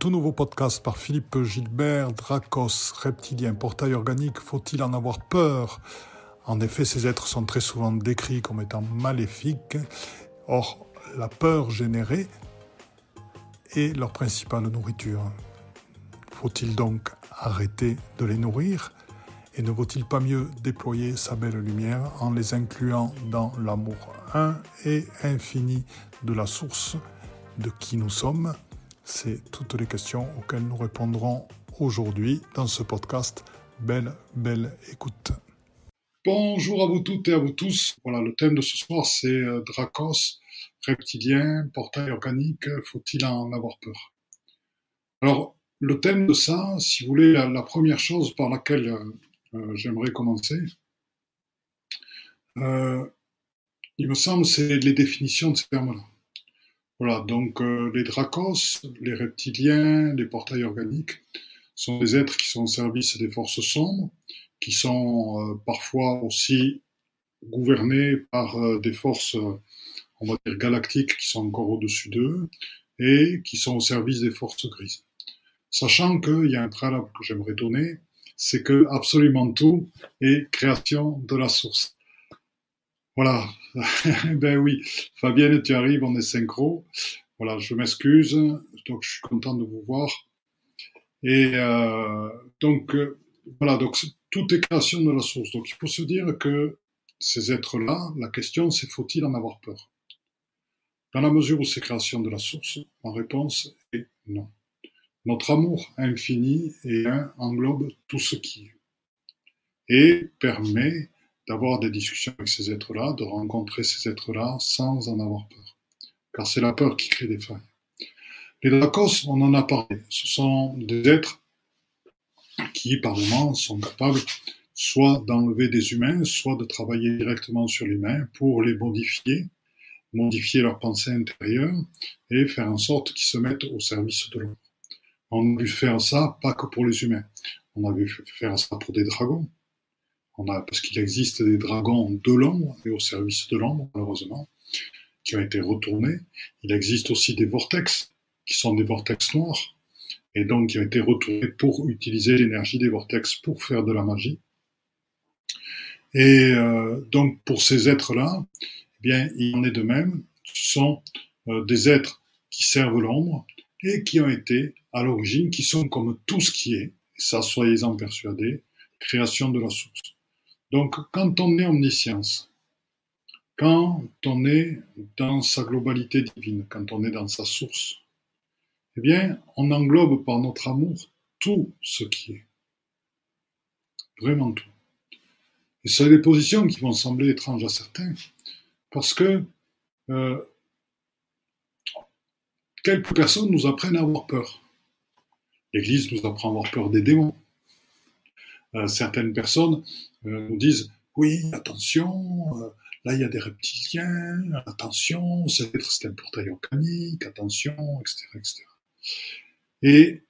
tout nouveau podcast par Philippe Gilbert, Dracos, reptilien, portail organique, faut-il en avoir peur? En effet, ces êtres sont très souvent décrits comme étant maléfiques. Or, la peur générée est leur principale nourriture. Faut-il donc arrêter de les nourrir? Et ne vaut-il pas mieux déployer sa belle lumière en les incluant dans l'amour un et infini de la source de qui nous sommes? C'est toutes les questions auxquelles nous répondrons aujourd'hui dans ce podcast. Belle, belle écoute. Bonjour à vous toutes et à vous tous. Le thème de ce soir, c'est euh, Dracos, reptilien, portail organique, faut-il en avoir peur? Alors, le thème de ça, si vous voulez, la, première chose par laquelle euh, euh, j'aimerais commencer, il me semble, c'est les définitions de ces termes-là. Voilà, donc euh, les dracos, les reptiliens, les portails organiques sont des êtres qui sont au service des forces sombres, qui sont euh, parfois aussi gouvernés par euh, des forces, on va dire, galactiques qui sont encore au-dessus d'eux et qui sont au service des forces grises. Sachant qu'il y a un préalable que j'aimerais donner, c'est que absolument tout est création de la source. Voilà. ben oui, Fabienne, tu arrives, on est synchro. Voilà, je m'excuse. Donc, je suis content de vous voir. Et euh, donc, euh, voilà, donc tout est création de la source. Donc, il faut se dire que ces êtres-là, la question, c'est faut-il en avoir peur? Dans la mesure où c'est création de la source, ma réponse est non. Notre amour infini et un englobe tout ce qui est et permet d'avoir des discussions avec ces êtres-là, de rencontrer ces êtres-là sans en avoir peur. Car c'est la peur qui crée des failles. Les Dracos, on en a parlé. Ce sont des êtres qui, par moments, sont capables soit d'enlever des humains, soit de travailler directement sur l'humain pour les modifier, modifier leur pensée intérieure et faire en sorte qu'ils se mettent au service de l'homme. On a vu faire ça pas que pour les humains. On a vu faire ça pour des dragons parce qu'il existe des dragons de l'ombre et au service de l'ombre, malheureusement, qui ont été retournés. Il existe aussi des vortex, qui sont des vortex noirs, et donc qui ont été retournés pour utiliser l'énergie des vortex pour faire de la magie. Et euh, donc pour ces êtres-là, eh bien, il en est de même. Ce sont euh, des êtres qui servent l'ombre et qui ont été à l'origine, qui sont comme tout ce qui est, ça soyez-en persuadés, création de la source. Donc, quand on est omniscience, quand on est dans sa globalité divine, quand on est dans sa source, eh bien, on englobe par notre amour tout ce qui est. Vraiment tout. Et c'est des positions qui vont sembler étranges à certains, parce que euh, quelques personnes nous apprennent à avoir peur. L'Église nous apprend à avoir peur des démons. Euh, certaines personnes nous disent oui, attention, euh, là il y a des reptiliens, attention, c'est un portail organique, attention, etc., etc. Et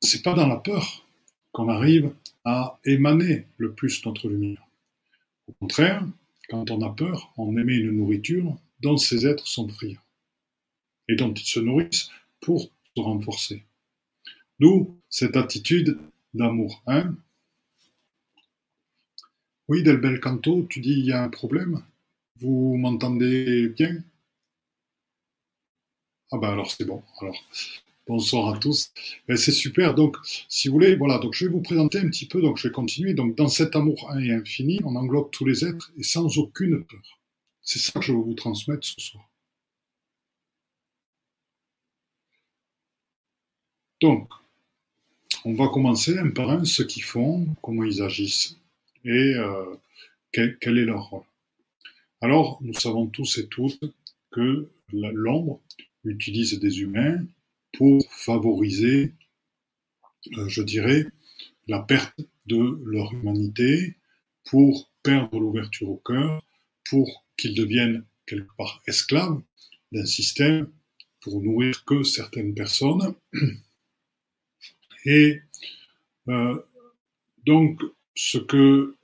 c'est pas dans la peur qu'on arrive à émaner le plus notre lumière. Au contraire, quand on a peur, on émet une nourriture dont ces êtres sont friands et dont ils se nourrissent pour se renforcer. D'où cette attitude d'amour. Oui, Delbel Canto, tu dis il y a un problème. Vous m'entendez bien? Ah ben alors c'est bon. Alors bonsoir à tous. Ben, c'est super. Donc, si vous voulez, voilà. Donc je vais vous présenter un petit peu. Donc je vais continuer. Donc dans cet amour un et infini, on englobe tous les êtres et sans aucune peur. C'est ça que je veux vous transmettre ce soir. Donc, on va commencer un par un ce qu'ils font, comment ils agissent et euh, quel, est leur rôle? Alors, nous savons tous et toutes que l'ombre utilise des humains pour favoriser, euh, je dirais, la perte de leur humanité, pour perdre l'ouverture au cœur, pour qu'ils deviennent quelque part esclaves d'un système pour nourrir que certaines personnes et euh, donc, ce que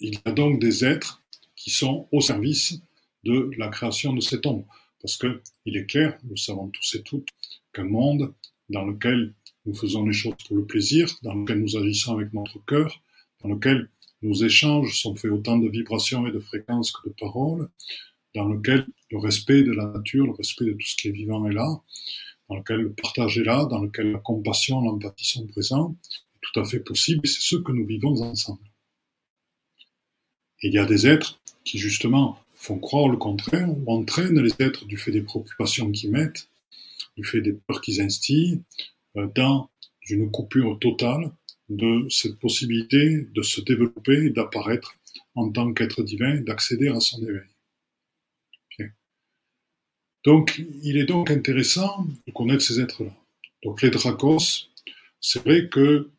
il y a donc des êtres qui sont au service de la création de cet ombre. Parce que il est clair, nous savons tous et toutes, qu'un monde dans lequel nous faisons les choses pour le plaisir, dans lequel nous agissons avec notre cœur, dans lequel nos échanges sont faits autant de vibrations et de fréquences que de paroles, dans lequel le respect de la nature, le respect de tout ce qui est vivant est là, dans lequel le partage est là, dans lequel la compassion, l'empathie sont présents, tout à fait possible, c'est ce que nous vivons ensemble. Il y a des êtres qui justement font croire le contraire, ou entraînent les êtres du fait des préoccupations qu'ils mettent, du fait des peurs qu'ils instillent, euh, dans une coupure totale de cette possibilité de se développer et d'apparaître en tant qu'être divin, d'accéder à son éveil. Donc, il est donc intéressant de connaître ces êtres-là. Donc, les dracos, c'est vrai que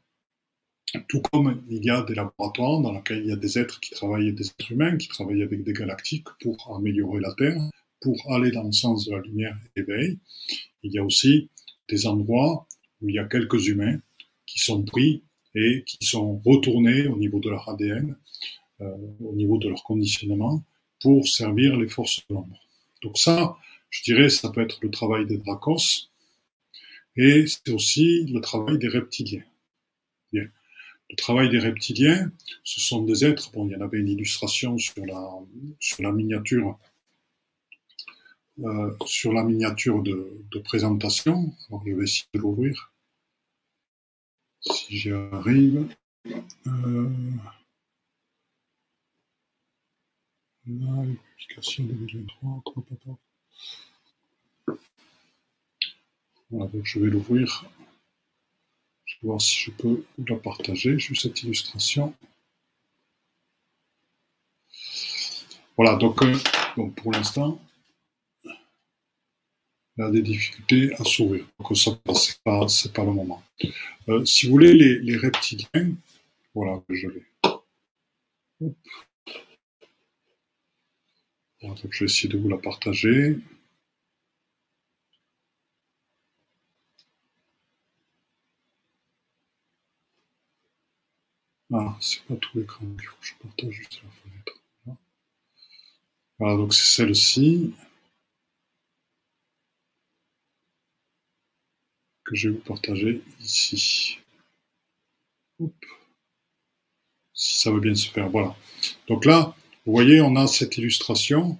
tout comme il y a des laboratoires dans lesquels il y a des êtres qui travaillent, des êtres humains qui travaillent avec des galactiques pour améliorer la Terre, pour aller dans le sens de la lumière et l'éveil, il y a aussi des endroits où il y a quelques humains qui sont pris et qui sont retournés au niveau de leur ADN, euh, au niveau de leur conditionnement, pour servir les forces de l'ombre. Donc ça, je dirais, ça peut être le travail des dracos, et c'est aussi le travail des reptiliens. Le travail des reptiliens, ce sont des êtres, bon, il y en avait une illustration sur la, sur la miniature, euh, sur la miniature de, de présentation. Je vais essayer de l'ouvrir. Si j'y arrive. Euh, l'application 2023, voilà, donc je vais l'ouvrir. Voir si je peux la partager. J'ai cette illustration. Voilà, donc, euh, pour l'instant, il y a des difficultés à s'ouvrir. Donc ça, c'est pas, c'est pas le moment. Euh, si vous voulez, les, reptiliens, voilà, je je vais essayer de vous la partager. Ah, c'est pas tout l'écran, il faut que je partage juste la fenêtre. Voilà, donc c'est celle-ci que je vais vous partager ici. Si ça veut bien se faire, voilà. Donc là, vous voyez, on a cette illustration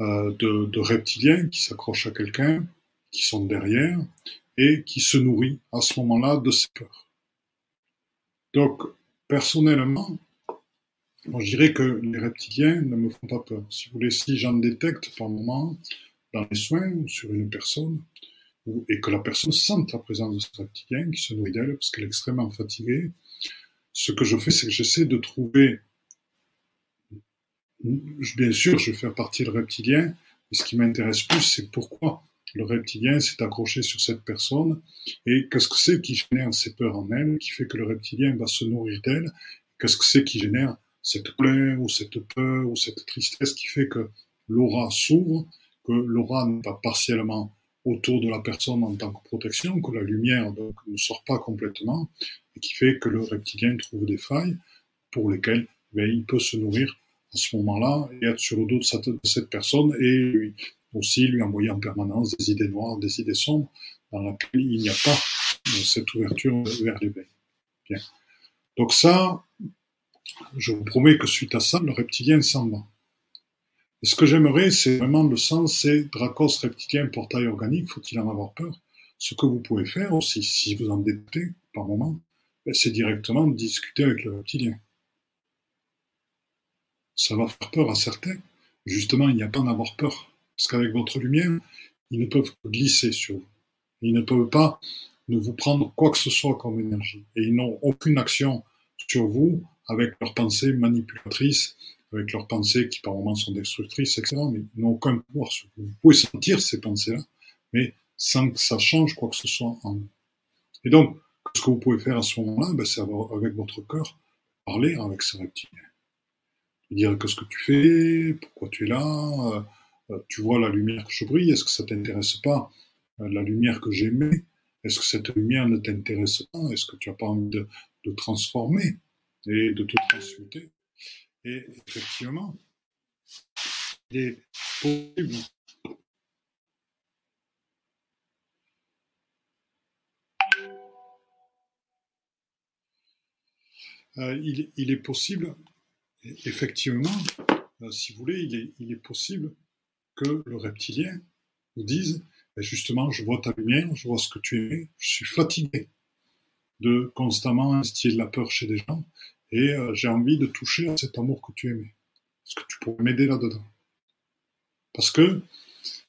euh, de, de reptiliens qui s'accrochent à quelqu'un, qui sont derrière, et qui se nourrit à ce moment-là de ses peurs. Donc, personnellement, moi, je dirais que les reptiliens ne me font pas peur. Si vous voulez, si j'en détecte par moment dans les soins ou sur une personne, et que la personne sente la présence de ce reptilien qui se nourrit d'elle parce qu'elle est extrêmement fatiguée, ce que je fais, c'est que j'essaie de trouver, bien sûr, je vais faire partie le reptilien, mais ce qui m'intéresse plus, c'est pourquoi le reptilien s'est accroché sur cette personne et qu'est-ce que c'est qui génère ces peurs en elle, qui fait que le reptilien va se nourrir d'elle, qu'est-ce que c'est qui génère cette colère ou cette peur ou cette tristesse qui fait que l'aura s'ouvre, que l'aura n'est pas partiellement autour de la personne en tant que protection, que la lumière ne sort pas complètement, et qui fait que le reptilien trouve des failles pour lesquelles ben, il peut se nourrir à ce moment-là et être sur le dos de cette personne et lui, aussi lui envoyer en permanence des idées noires, des idées sombres, dans lesquelles il n'y a pas cette ouverture vers l'éveil. Donc ça, je vous promets que suite à ça, le reptilien s'en va. Et ce que j'aimerais, c'est vraiment le sens, c'est Dracos reptilien, portail organique, faut-il en avoir peur? Ce que vous pouvez faire aussi, si vous en détectez par moment, ben, c'est directement discuter avec le reptilien. Ça va faire peur à certains. Justement, il n'y a pas à en avoir peur. Parce qu'avec votre lumière, ils ne peuvent glisser sur vous. Ils ne peuvent pas ne vous prendre quoi que ce soit comme énergie. Et ils n'ont aucune action sur vous avec leurs pensées manipulatrices, avec leurs pensées qui par moments sont destructrices, etc. Mais ils n'ont aucun pouvoir sur vous. Vous pouvez sentir ces pensées-là, mais sans que ça change quoi que ce soit en vous. Et donc, ce que vous pouvez faire à ce moment-là, ben, c'est avec votre cœur, parler avec ce reptilien. Dire qu'est-ce que tu fais, pourquoi tu es là, euh, euh, tu vois la lumière que je brille, est-ce que ça t'intéresse pas euh, La lumière que j'aimais, est-ce que cette lumière ne t'intéresse pas Est-ce que tu n'as pas envie de, transformer et de te transmuter Et effectivement, il est possible. Euh, il, est possible, effectivement, si vous voulez, il est possible que le reptilien vous dise, ben justement, je vois ta lumière, je vois ce que tu es, je suis fatigué de constamment instiller la peur chez des gens, et euh, j'ai envie de toucher à cet amour que tu aimais. Est-ce que tu pourrais m'aider là-dedans? Parce que,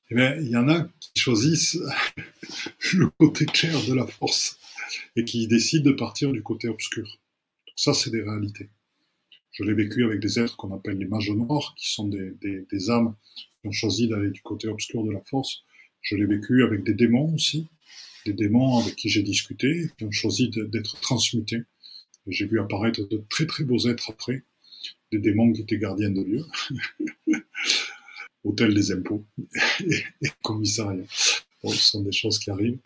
eh bien, il y en a qui choisissent le côté clair de la force et qui décident de partir du côté obscur. Ça, c'est des réalités. Je l'ai vécu avec des êtres qu'on appelle les mages noirs, qui sont des, des, âmes ont choisi d'aller du côté obscur de la force. Je l'ai vécu avec des démons aussi, des démons avec qui j'ai discuté, qui ont choisi d'être transmutés. J'ai vu apparaître de très très beaux êtres après, des démons qui étaient gardiens de lieux, hôtel des impôts et, et commissariat. Bon, ce sont des choses qui arrivent.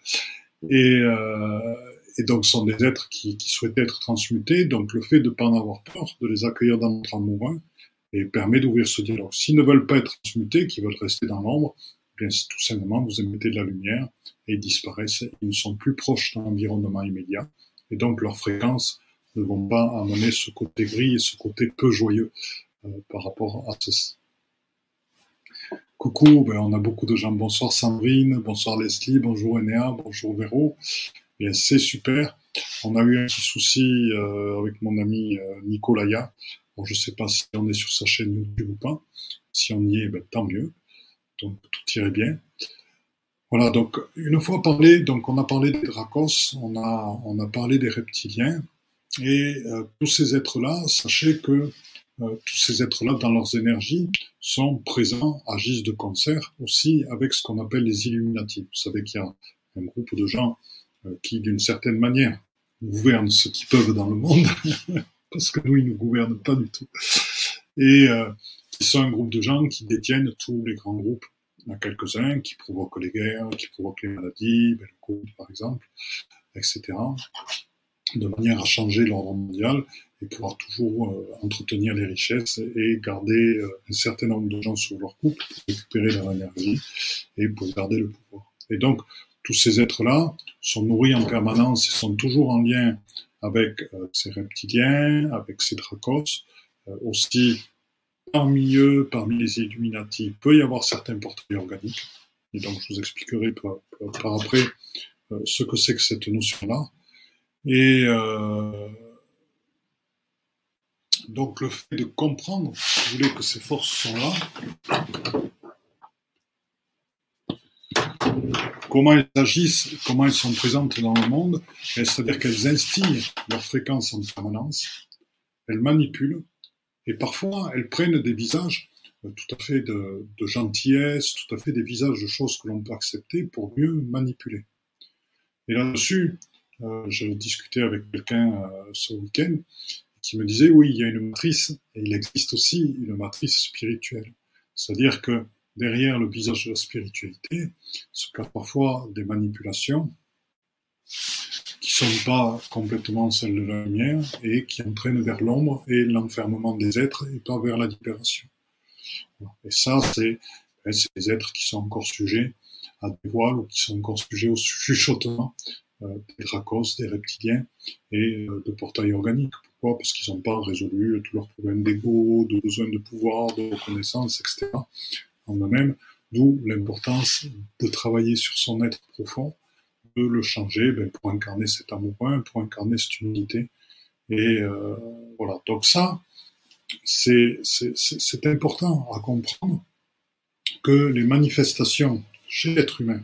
Et, euh, et donc ce sont des êtres qui, qui, souhaitaient être transmutés. Donc le fait de ne pas en avoir peur, de les accueillir dans notre amour, et permet d'ouvrir ce dialogue. S'ils ne veulent pas être transmutés, qui veulent rester dans l'ombre, eh bien tout simplement vous émettez de la lumière et ils disparaissent. Ils ne sont plus proches d'un environnement immédiat et donc leurs fréquences ne vont pas amener ce côté gris et ce côté peu joyeux euh, par rapport à ceci. Coucou, ben on a beaucoup de gens. Bonsoir Sandrine, bonsoir Leslie, bonjour Enea, bonjour Véro. Bien, c'est super. On a eu un petit souci euh, avec mon ami euh. Je ne sais pas si on est sur sa chaîne YouTube ou pas. Si on y est, ben, tant mieux. Donc tout irait bien. Voilà, donc une fois parlé, donc on a parlé des dracos, on a, on a parlé des reptiliens, et euh, tous ces êtres-là, sachez que euh, tous ces êtres-là, dans leurs énergies, sont présents, agissent de concert aussi avec ce qu'on appelle les Illuminati. Vous savez qu'il y a un groupe de gens euh, qui, d'une certaine manière, gouvernent ce qu'ils peuvent dans le monde, parce que nous, ils ne gouvernent pas du tout. Et euh, ils sont un groupe de gens qui détiennent tous les grands groupes. Il y en a quelques-uns qui provoquent les guerres, qui provoquent les maladies, le Covid par exemple, etc., de manière à changer l'ordre mondial et pouvoir toujours euh, entretenir les richesses et garder euh, un certain nombre de gens sur leur couple pour récupérer leur énergie et pour garder le pouvoir. Et donc, tous ces êtres-là sont nourris en permanence et sont toujours en lien avec euh, ces reptiliens, avec ces dracos. Euh, aussi, parmi eux, parmi les Illuminati, il peut y avoir certains portails organiques. Et donc, je vous expliquerai par, par après euh, ce que c'est que cette notion-là. Et donc, le fait de comprendre, si vous voulez, que ces forces sont là, comment elles agissent, comment elles sont présentes dans le monde, c'est-à-dire qu'elles instillent leur fréquence en permanence, elles manipulent, et parfois elles prennent des visages euh, tout à fait de, gentillesse, tout à fait des visages de choses que l'on peut accepter pour mieux manipuler. Et là-dessus, euh, je discutais avec quelqu'un euh, ce week-end qui me disait oui, il y a une matrice, et il existe aussi une matrice spirituelle. C'est-à-dire que derrière le visage de la spiritualité se cachent parfois des manipulations qui sont pas complètement celles de la lumière et qui entraînent vers l'ombre et l'enfermement des êtres et pas vers la libération. Et ça, c'est des êtres qui sont encore sujets à des voiles ou qui sont encore sujets au chuchotement euh, des dracos, des reptiliens et euh, de portails organiques. Pourquoi? Parce qu'ils n'ont pas résolu tous leurs problèmes d'ego, de besoin de pouvoir, de reconnaissance, etc en eux-mêmes, d'où l'importance de travailler sur son être profond, de le changer ben, pour incarner cet amour pour incarner cette unité. Et euh, voilà, donc ça, c'est important à comprendre que les manifestations chez l'être humain,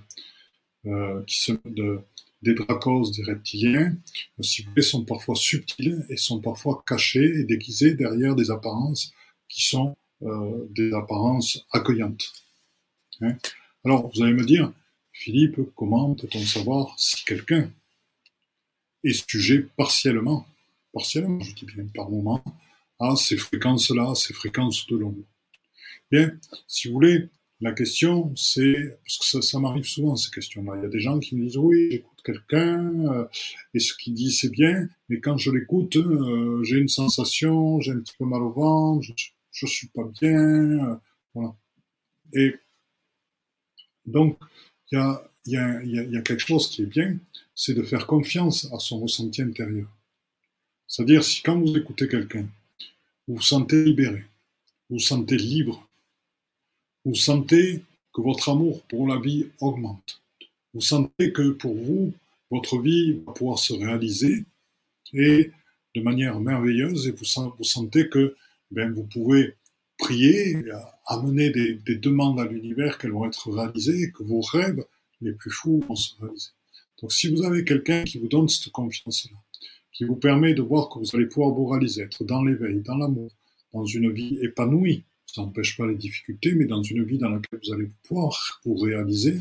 euh, qui sont de, des dracos, des reptiliens, si vous sont parfois subtiles et sont parfois cachées et déguisées derrière des apparences qui sont des apparences accueillantes. Hein. Alors, vous allez me dire, Philippe, comment peut-on savoir si quelqu'un est sujet partiellement, partiellement, je dis bien par moment, à ces fréquences-là, ces fréquences de l'ombre Bien, si vous voulez, la question, c'est, parce que ça, m'arrive souvent ces questions-là, il y a des gens qui me disent, oui, j'écoute quelqu'un, euh, et ce qu'il dit, c'est bien, mais quand je l'écoute, euh, j'ai une sensation, j'ai un petit peu mal au ventre, je je suis pas bien, euh, voilà. Et donc, il y a, quelque chose qui est bien, c'est de faire confiance à son ressenti intérieur. C'est-à-dire, si quand vous écoutez quelqu'un, vous vous sentez libéré, vous vous sentez libre, vous sentez que votre amour pour la vie augmente, vous sentez que pour vous, votre vie va pouvoir se réaliser et de manière merveilleuse et vous sentez que ben, vous pouvez prier, amener des, des demandes à l'univers qu'elles vont être réalisées et que vos rêves les plus fous vont se réaliser. Donc si vous avez quelqu'un qui vous donne cette confiance-là, qui vous permet de voir que vous allez pouvoir vous réaliser, être dans l'éveil, dans l'amour, dans une vie épanouie, ça n'empêche pas les difficultés, mais dans une vie dans laquelle vous allez pouvoir vous réaliser,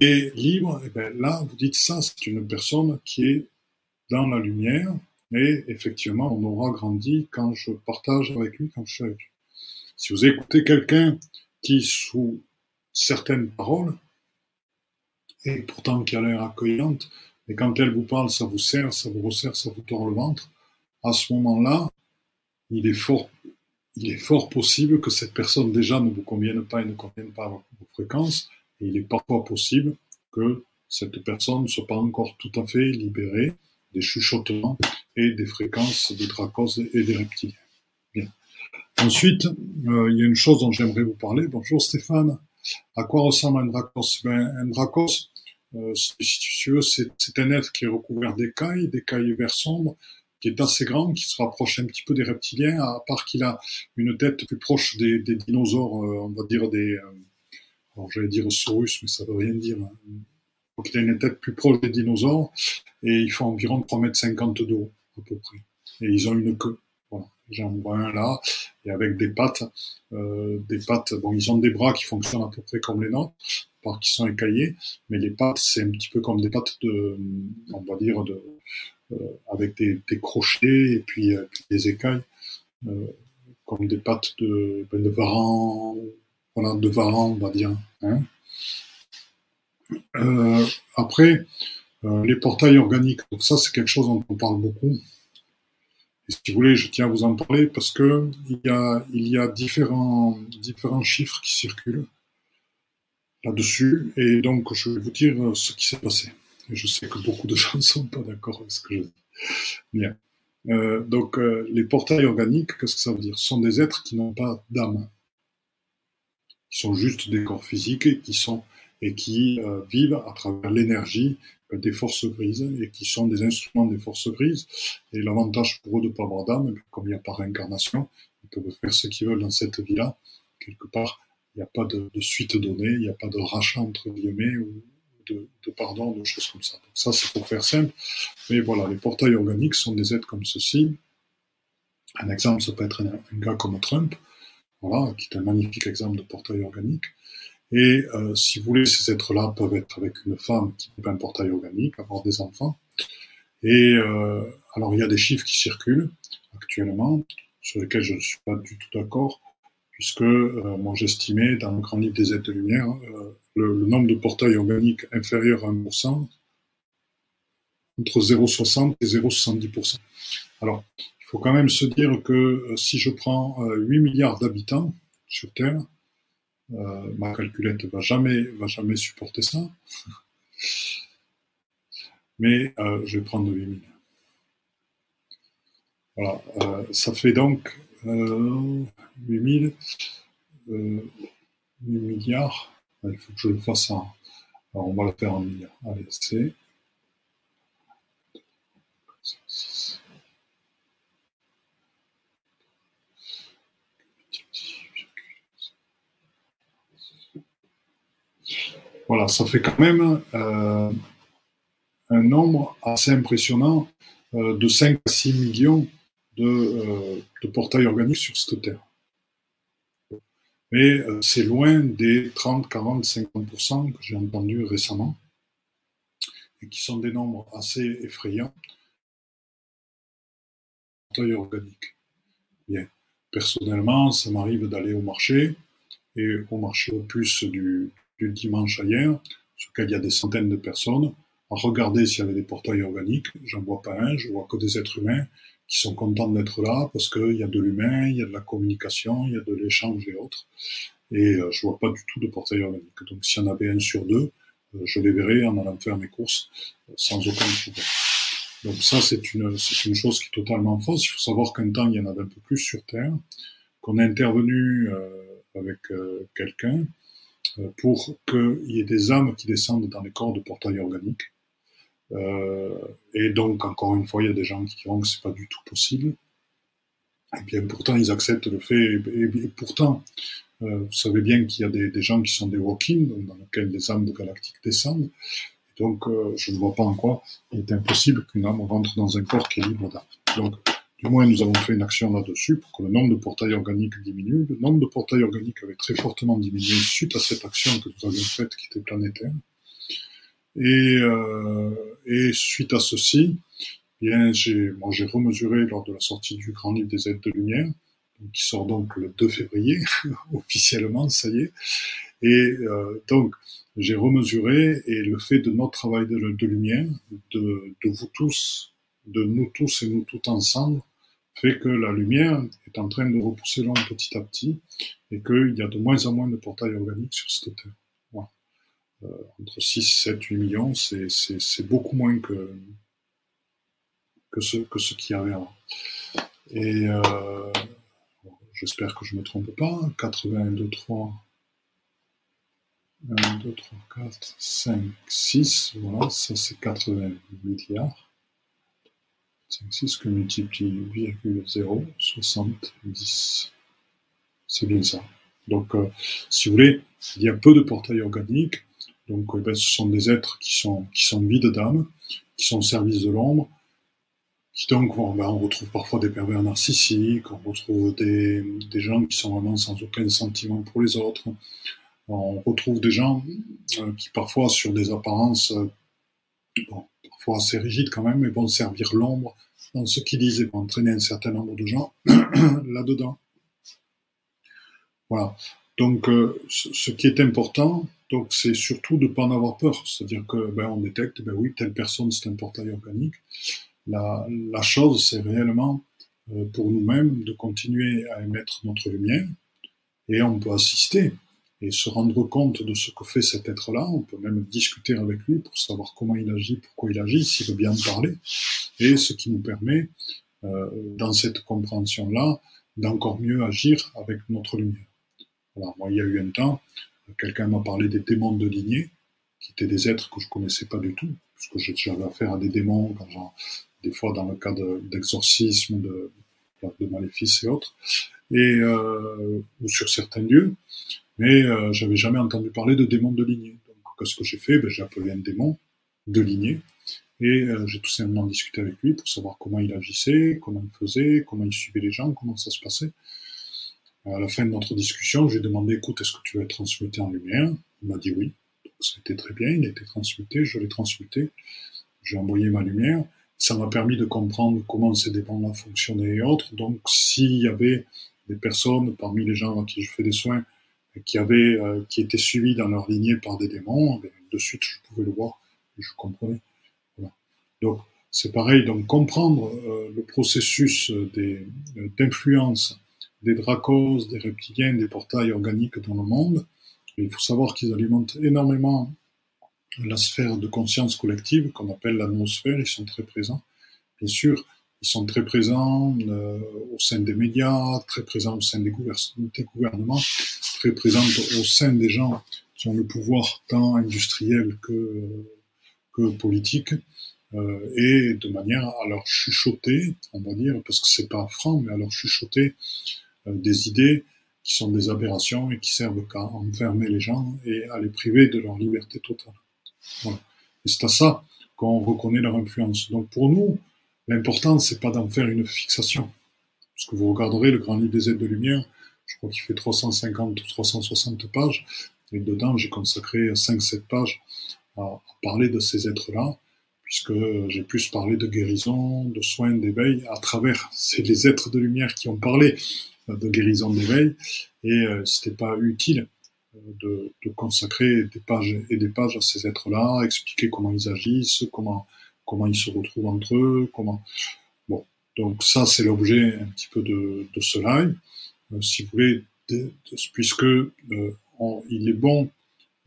et libre, eh bien là, vous dites ça, c'est une personne qui est dans la lumière, et effectivement, on aura grandi quand je partage avec lui, quand je suis avec lui. Si vous écoutez quelqu'un qui, sous certaines paroles, et pourtant qui a l'air accueillante, et quand elle vous parle, ça vous sert, ça vous resserre, ça vous tord le ventre, à ce moment-là, il est fort, il est fort possible que cette personne déjà ne vous convienne pas et ne convienne pas à vos fréquences, et il est parfois possible que cette personne ne soit pas encore tout à fait libérée des chuchotements et des fréquences des dracos et des reptiliens. Bien. Ensuite, euh, il y a une chose dont j'aimerais vous parler. Bonjour Stéphane. À quoi ressemble un dracos? Ben, Un dracos, euh, c'est un être qui est recouvert d'écailles, d'écailles vert sombre, qui est assez grand, qui se rapproche un petit peu des reptiliens, à part qu'il a une tête plus proche des, dinosaures, euh, on va dire des... Alors j'allais dire saurus, mais ça veut rien dire. Hein. Donc il a une tête plus proche des dinosaures, et il fait environ 3,50 m de haut, à peu près. Et ils ont une queue. Voilà. J'en vois un là, et avec des pattes, euh, des pattes, bon, ils ont des bras qui fonctionnent à peu près comme les nôtres, par qui sont écaillés, mais les pattes, c'est un petit peu comme des pattes de, on va dire, de, euh, avec des, des, crochets et puis, euh, des écailles, comme des pattes de, ben de varan, voilà, de varan, on va dire. Hein. Après, les portails organiques, ça c'est quelque chose dont on parle beaucoup. Et si vous voulez, je tiens à vous en parler parce que il y a, différents, chiffres qui circulent là-dessus. Et donc, je vais vous dire euh, ce qui s'est passé. Je sais que beaucoup de gens ne sont pas d'accord avec ce que je dis. Bien. Euh, donc, euh, les portails organiques, qu'est-ce que ça veut dire? Ce sont des êtres qui n'ont pas d'âme, qui sont juste des corps physiques et qui sont et qui euh, vivent à travers l'énergie euh, des forces grises et qui sont des instruments des forces grises. Et l'avantage pour eux de ne pas avoir d'âme, comme il n'y a pas réincarnation, ils peuvent faire ce qu'ils veulent dans cette vie-là. Quelque part, il n'y a pas de, suite donnée, il n'y a pas de rachat entre guillemets ou de, de pardon, de choses comme ça. Donc ça, c'est pour faire simple. Mais voilà, les portails organiques sont des êtres comme ceci. Un exemple, ça peut être un, un gars comme Trump, voilà, qui est un magnifique exemple de portail organique. Et euh, si vous voulez, ces êtres-là peuvent être avec une femme qui pas un portail organique, avoir des enfants. Et euh, alors, il y a des chiffres qui circulent actuellement, sur lesquels je ne suis pas du tout d'accord, puisque euh, moi j'estimais dans le grand livre des êtres de lumière euh, le, le, nombre de portails organiques inférieur à 1%, entre 0,60 et 0,70%. Alors, il faut quand même se dire que si je prends 8 milliards d'habitants sur Terre, euh, ma calculette va jamais, va jamais supporter ça. Mais euh, je vais prendre 8000. Voilà, euh, ça fait donc 8000, 8 milliards. Il faut que je le fasse en. Alors on va le faire en milliards. Allez, c'est. Voilà, ça fait quand même euh, un nombre assez impressionnant euh, de 5 à 6 millions de, euh, de, portails organiques sur cette Terre. Mais c'est loin des 30, 40, 50% que j'ai entendu récemment et qui sont des nombres assez effrayants. Portails organiques. Bien. Personnellement, ça m'arrive d'aller au marché et au marché au plus du, du dimanche il y a des centaines de personnes, à regarder s'il y avait des portails organiques. J'en vois pas un, je vois que des êtres humains qui sont contents d'être là parce qu'il y a de l'humain, il y a de la communication, il y a de l'échange et autres. Et euh, je vois pas du tout de portail organique. Donc s'il y en avait un sur deux, euh, je les verrais en allant faire mes courses euh, sans aucun problème. Donc ça, c'est une, une chose qui est totalement fausse. Il faut savoir qu'un temps, il y en avait un peu plus sur Terre, qu'on est intervenu euh, avec quelqu'un pour qu'il y ait des âmes qui descendent dans les corps de portail organique. Euh, et donc, encore une fois, il y a des gens qui diront que c'est pas du tout possible. Et bien, pourtant, ils acceptent le fait. Et, pourtant, euh, vous savez bien qu'il y a des, gens qui sont des walk-in, dans lesquels des âmes de galactiques descendent. Et donc, euh, je ne vois pas en quoi il est impossible qu'une âme rentre dans un corps qui est libre d'âme. Donc, du moins, nous avons fait une action là-dessus pour que le nombre de portails organiques diminue. Le nombre de portails organiques avait très fortement diminué suite à cette action que nous avions faite qui était planétaire. Et, euh, et suite à ceci, bien, j'ai, moi, j'ai remesuré lors de la sortie du Grand Livre des aides de lumière, qui sort donc le 2 février, officiellement, ça y est. Et euh, donc, j'ai remesuré et le fait de notre travail de, de lumière, de, de, vous tous, de nous tous et nous tous ensemble, que la lumière est en train de repousser l'ombre petit à petit et qu'il y a de moins en moins de portails organiques sur cette Terre. Euh, entre 6, 7, 8 millions, c'est beaucoup moins que, ce, que ce qu'il y avait avant. Et euh, j'espère que je ne me trompe pas, 82, 3, 1, 2, 3, 4, 5, 6, voilà, ça c'est 80 milliards. 5, 6 que multiplie 8,0, 70. C'est bien ça. Donc, euh, si vous voulez, il y a peu de portails organiques. Donc, eh ben, ce sont des êtres qui sont, qui sont vides d'âme, qui sont au service de l'ombre, qui donc, ben, on retrouve parfois des pervers narcissiques, on retrouve des, des gens qui sont vraiment sans aucun sentiment pour les autres. On retrouve des gens euh, qui parfois, sur des apparences, euh, bon, parfois assez rigides quand même, mais vont servir l'ombre dans ce qu'ils disent et vont entraîner un certain nombre de gens là-dedans. Voilà. Donc, euh, ce qui est important, donc, c'est surtout de ne pas en avoir peur. C'est-à-dire que, ben, on détecte, ben oui, telle personne, c'est un portail organique. La, la chose, c'est réellement euh, pour nous-mêmes de continuer à émettre notre lumière et on peut assister et se rendre compte de ce que fait cet être-là. On peut même discuter avec lui pour savoir comment il agit, pourquoi il agit, s'il veut bien parler. Et ce qui nous permet, euh, dans cette compréhension-là, d'encore mieux agir avec notre lumière. Voilà, moi, il y a eu un temps, quelqu'un m'a parlé des démons de lignée, qui étaient des êtres que je connaissais pas du tout, puisque j'avais affaire à des démons, des fois dans le cas d'exorcisme, de, de, maléfices et autres, et euh, ou sur certains lieux mais euh, j'avais jamais entendu parler de démon de lignée. Donc, qu'est-ce que j'ai fait? Ben, J'ai appelé un démon de lignée et euh, j'ai tout simplement discuté avec lui pour savoir comment il agissait, comment il faisait, comment il suivait les gens, comment ça se passait. À la fin de notre discussion, j'ai demandé, écoute, est-ce que tu veux être transmuté en lumière? Il m'a dit oui. Donc, été très bien, il a été transmuté, je l'ai transmuté, j'ai envoyé ma lumière. Ça m'a permis de comprendre comment ces démons-là fonctionnaient et autres. Donc, s'il y avait des personnes parmi les gens à qui je fais des soins qui avaient, euh, qui étaient suivis dans leur lignée par des démons, de suite je pouvais le voir et je comprenais. Voilà. Donc c'est pareil, donc comprendre euh, le processus d'influence des dracos, des reptiliens, des portails organiques dans le monde. il faut savoir qu'ils alimentent énormément la sphère de conscience collective qu'on appelle l'atmosphère, ils sont très présents. Bien sûr, ils sont très présents euh, au sein des médias, très présents au sein des, gouvernements, très présents au sein des gens qui ont le pouvoir tant industriel que, que politique, euh, et de manière à leur chuchoter, on va dire, parce que c'est pas franc, mais à leur chuchoter euh, des idées qui sont des aberrations et qui servent qu'à enfermer les gens et à les priver de leur liberté totale. Voilà. Et c'est à ça qu'on reconnaît leur influence. Donc pour nous, L'important, c'est pas d'en faire une fixation. Parce que vous regarderez le grand livre des aides de lumière, je crois qu'il fait 350 ou 360 pages, et dedans, j'ai consacré 5-7 pages à, parler de ces êtres-là, puisque j'ai plus parlé de guérison, de soins, d'éveil, à travers, c'est les êtres de lumière qui ont parlé de guérison, d'éveil, et euh, c'était pas utile euh, de, de, consacrer des pages et des pages à ces êtres-là, expliquer comment ils agissent, comment comment ils se retrouvent entre eux, comment. Bon, donc ça c'est l'objet un petit peu de, de ce live. Euh, si vous voulez, puisque euh, il est bon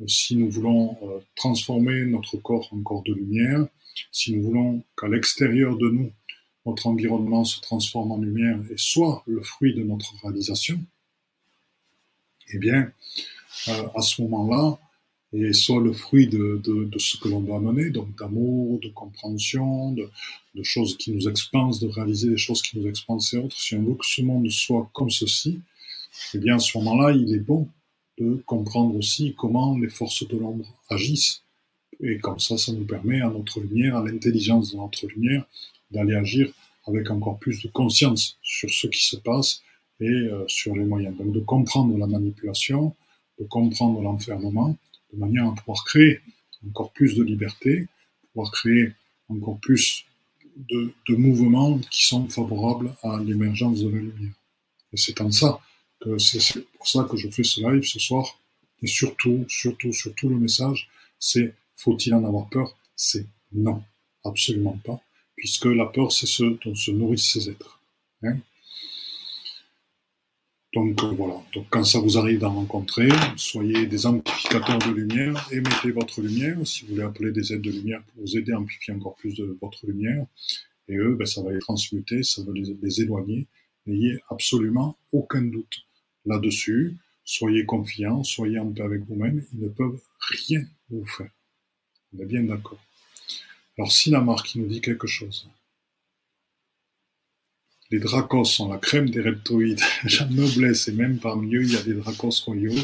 si nous voulons transformer notre corps en corps de lumière, si nous voulons qu'à l'extérieur de nous, notre environnement se transforme en lumière et soit le fruit de notre réalisation, eh bien, euh, à ce moment-là, et soit le fruit de, ce que l'on doit mener, donc d'amour, de compréhension, de, de, choses qui nous expansent, de réaliser des choses qui nous expansent et autres. Si on veut que ce monde soit comme ceci, eh bien à ce moment-là, il est bon de comprendre aussi comment les forces de l'ombre agissent. Et comme ça, ça nous permet à notre lumière, à l'intelligence de notre lumière, d'aller agir avec encore plus de conscience sur ce qui se passe et euh, sur les moyens. Donc de comprendre la manipulation, de comprendre l'enfermement, de manière à pouvoir créer encore plus de liberté, pouvoir créer encore plus de, mouvements qui sont favorables à l'émergence de la lumière. Et c'est en ça que c'est pour ça que je fais ce live ce soir. Et surtout, surtout, surtout le message, c'est faut-il en avoir peur? C'est non, absolument pas, puisque la peur, c'est ce dont se nourrissent ces êtres. Hein donc euh, voilà, donc quand ça vous arrive d'en rencontrer, soyez des amplificateurs de lumière, émettez votre lumière, si vous voulez appeler des aides de lumière pour vous aider à amplifier encore plus de votre lumière, et eux, ben, ça va les transmuter, ça va les, les éloigner, n'ayez absolument aucun doute là-dessus, soyez confiants, soyez en paix avec vous-même, ils ne peuvent rien vous faire. On est bien d'accord. Alors Sinamar qui nous dit quelque chose. Les dracos sont la crème des reptoïdes, la noblesse, et même parmi eux, il y a des dracos royaux.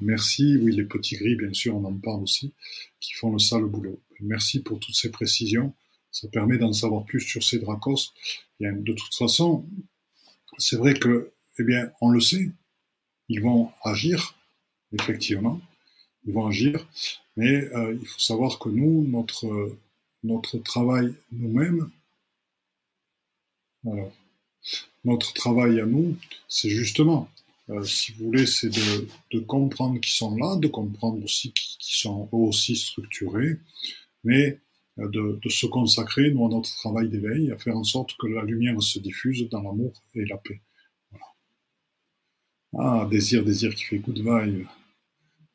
Merci, oui, les petits gris, bien sûr, on en parle aussi, qui font le sale boulot. Merci pour toutes ces précisions. Ça permet d'en savoir plus sur ces dracos. de toute façon, c'est vrai que, eh bien, on le sait, ils vont agir, effectivement, ils vont agir, mais euh, il faut savoir que nous, notre, notre travail nous-mêmes, alors, notre travail à nous, c'est justement, euh, si vous voulez, c'est de, comprendre qu'ils sont là, de comprendre aussi qu'ils sont aussi structurés, mais euh, de, se consacrer, nous, à notre travail d'éveil, à faire en sorte que la lumière se diffuse dans l'amour et la paix. Ah, désir, désir qui fait good vibe.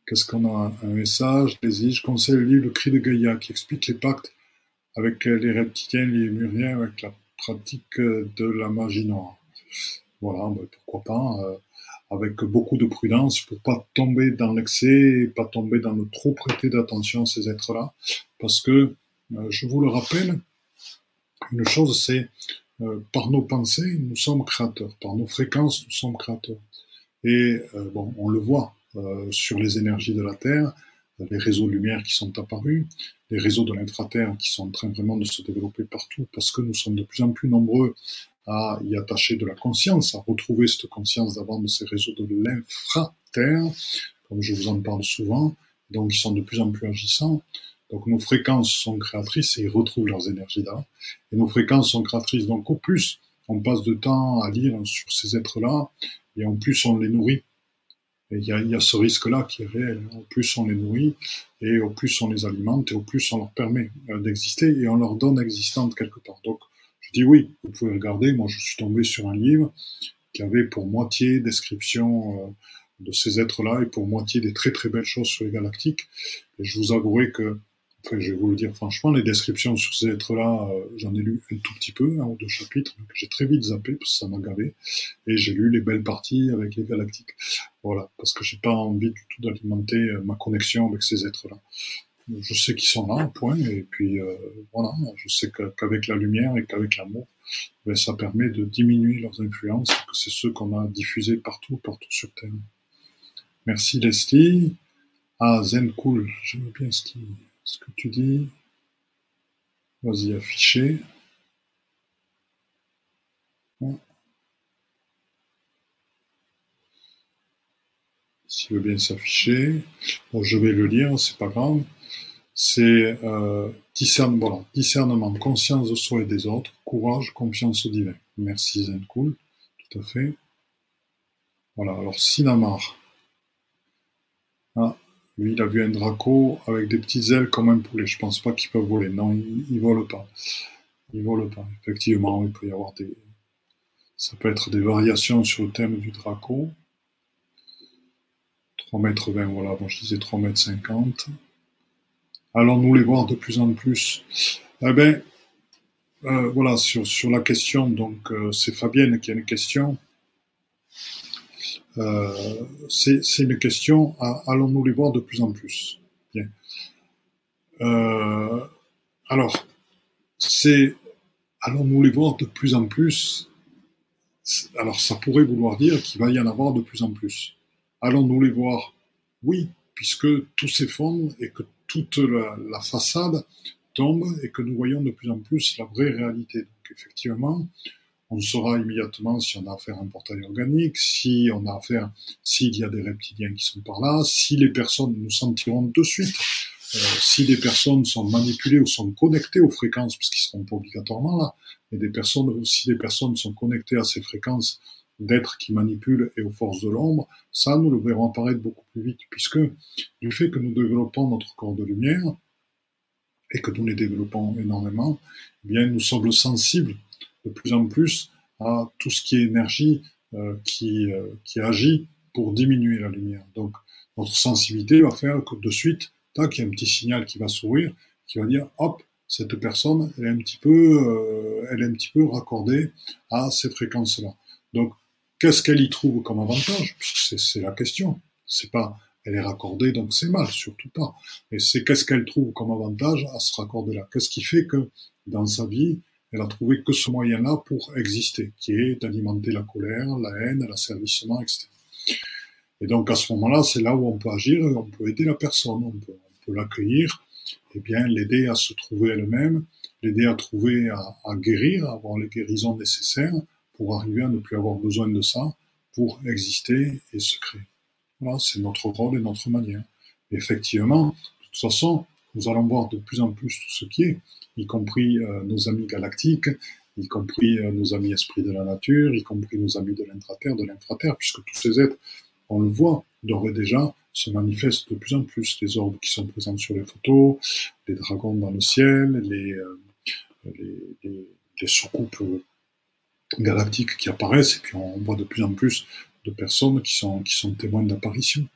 Qu'est-ce qu'on a? Un message, désir. Je conseille le livre Le cri de Gaïa qui explique les pactes avec les reptiliens, les muriens, avec la pratique de la magie noire. Voilà, ben pourquoi pas, euh, avec beaucoup de prudence pour pas tomber dans l'excès, pas tomber dans le trop prêter d'attention à ces êtres-là, parce que euh, je vous le rappelle, une chose c'est euh, par nos pensées nous sommes créateurs, par nos fréquences nous sommes créateurs. Et bon, on le voit sur les énergies de la Terre, les réseaux lumière qui sont apparus, les réseaux de l'intraterre qui sont en train vraiment de se développer partout parce que nous sommes de plus en plus nombreux à y attacher de la conscience, à retrouver cette conscience d'avant de ces réseaux de l'infraterre, comme je vous en parle souvent, donc ils sont de plus en plus agissants. Donc nos fréquences sont créatrices et ils retrouvent leurs énergies là. Et nos fréquences sont créatrices. Donc au plus on passe de temps à lire sur ces êtres-là, et en plus on les nourrit il y, a, ce risque-là qui est réel. Au plus on les nourrit, et au plus on les alimente, et au plus on leur permet euh, d'exister, et on leur donne existante quelque part. Donc, je dis oui, vous pouvez regarder. Moi, je suis tombé sur un livre qui avait pour moitié description euh, de ces êtres-là, et pour moitié des très très belles choses sur les galactiques. Et je vous avouerai que Enfin, je vais vous le dire franchement, les descriptions sur ces êtres-là, euh, j'en ai lu un tout petit peu, un ou deux chapitres, j'ai très vite zappé parce que ça m'a gavé. Et j'ai lu les belles parties avec les galactiques. Voilà, parce que j'ai pas envie du tout d'alimenter euh, ma connexion avec ces êtres-là. Je sais qu'ils sont là, point. Et puis euh, voilà, je sais qu'avec la lumière et qu'avec l'amour, ben, ça permet de diminuer leurs influences, que c'est ceux qu'on a diffusés partout, partout sur Terre. Merci Leslie. Ah, Zen Cool, j'aime bien ce qui ce que tu dis. Vas-y, afficher. S'il veut bien s'afficher. Bon, je vais le lire, c'est pas grave. C'est euh, discernement, discernement, conscience de soi et des autres, courage, confiance au divin. Merci Zencool, tout à fait. Voilà, alors Sinamar. Ah, lui, il a vu un draco avec des petites ailes comme un poulet. Je pense pas qu'il peut voler. Non, il, il vole pas. Il vole pas. Effectivement, il peut y avoir des. Ça peut être des variations sur le thème du draco. 3 mètres 20, voilà, bon, je disais 3 mètres 50. Allons-nous les voir de plus en plus? Eh bien, euh, voilà, sur, sur la question, donc euh, c'est Fabienne qui a une question. Euh, c'est une question, allons-nous les voir de plus en plus? Euh, alors, c'est allons-nous les voir de plus en plus? Alors, ça pourrait vouloir dire qu'il va y en avoir de plus en plus. Allons-nous les voir? Oui, puisque tout s'effondre et que toute la, façade tombe et que nous voyons de plus en plus la vraie réalité. Donc, effectivement, on saura immédiatement si on a affaire à un portail organique, si on a affaire, s'il y a des reptiliens qui sont par là, si les personnes nous sentiront de suite euh, si des personnes sont manipulées ou sont connectées aux fréquences, parce qu'ils seront pas obligatoirement là, mais des personnes, si des personnes sont connectées à ces fréquences d'êtres qui manipulent et aux forces de l'ombre, ça, nous le verrons apparaître beaucoup plus vite, puisque du fait que nous développons notre corps de lumière, et que nous les développons énormément, eh bien, nous sommes sensibles de plus en plus à tout ce qui est énergie euh, qui, euh, qui agit pour diminuer la lumière. Donc, notre sensibilité va faire que de suite, tac, il y a un petit signal qui va s'ouvrir, qui va dire, hop, cette personne, elle est un petit peu, euh, raccordée à ces fréquences-là. Donc, qu'est-ce qu'elle y trouve comme avantage? C'est la question. C'est pas, elle est raccordée, donc c'est mal, surtout pas. Et c'est qu'est-ce qu'elle trouve comme avantage à se raccorder là? Qu'est-ce qui fait que dans sa vie, elle a trouvé que ce moyen-là pour exister, qui est d'alimenter la colère, la haine, l'asservissement, etc. Et donc à ce moment-là, c'est là où on peut agir, on peut aider la personne, on peut, l'accueillir, et bien l'aider à se trouver elle-même, l'aider à trouver, à, guérir, à avoir les guérisons nécessaires pour arriver à ne plus avoir besoin de ça pour exister et se créer. Voilà, c'est notre rôle et notre manière. effectivement, de toute façon, nous allons voir de plus en plus tout ce qui est, y compris euh, nos amis galactiques, y compris euh, nos amis esprits de la nature, y compris nos amis de l'intraterre, de l'infraterre, puisque tous ces êtres, on le voit d'ores et déjà, se manifestent de plus en plus. Les orbes qui sont présents sur les photos, les dragons dans le ciel, les, euh, les, soucoupes galactiques qui apparaissent, et puis on voit de plus en plus de personnes qui sont, qui sont témoins d'apparition.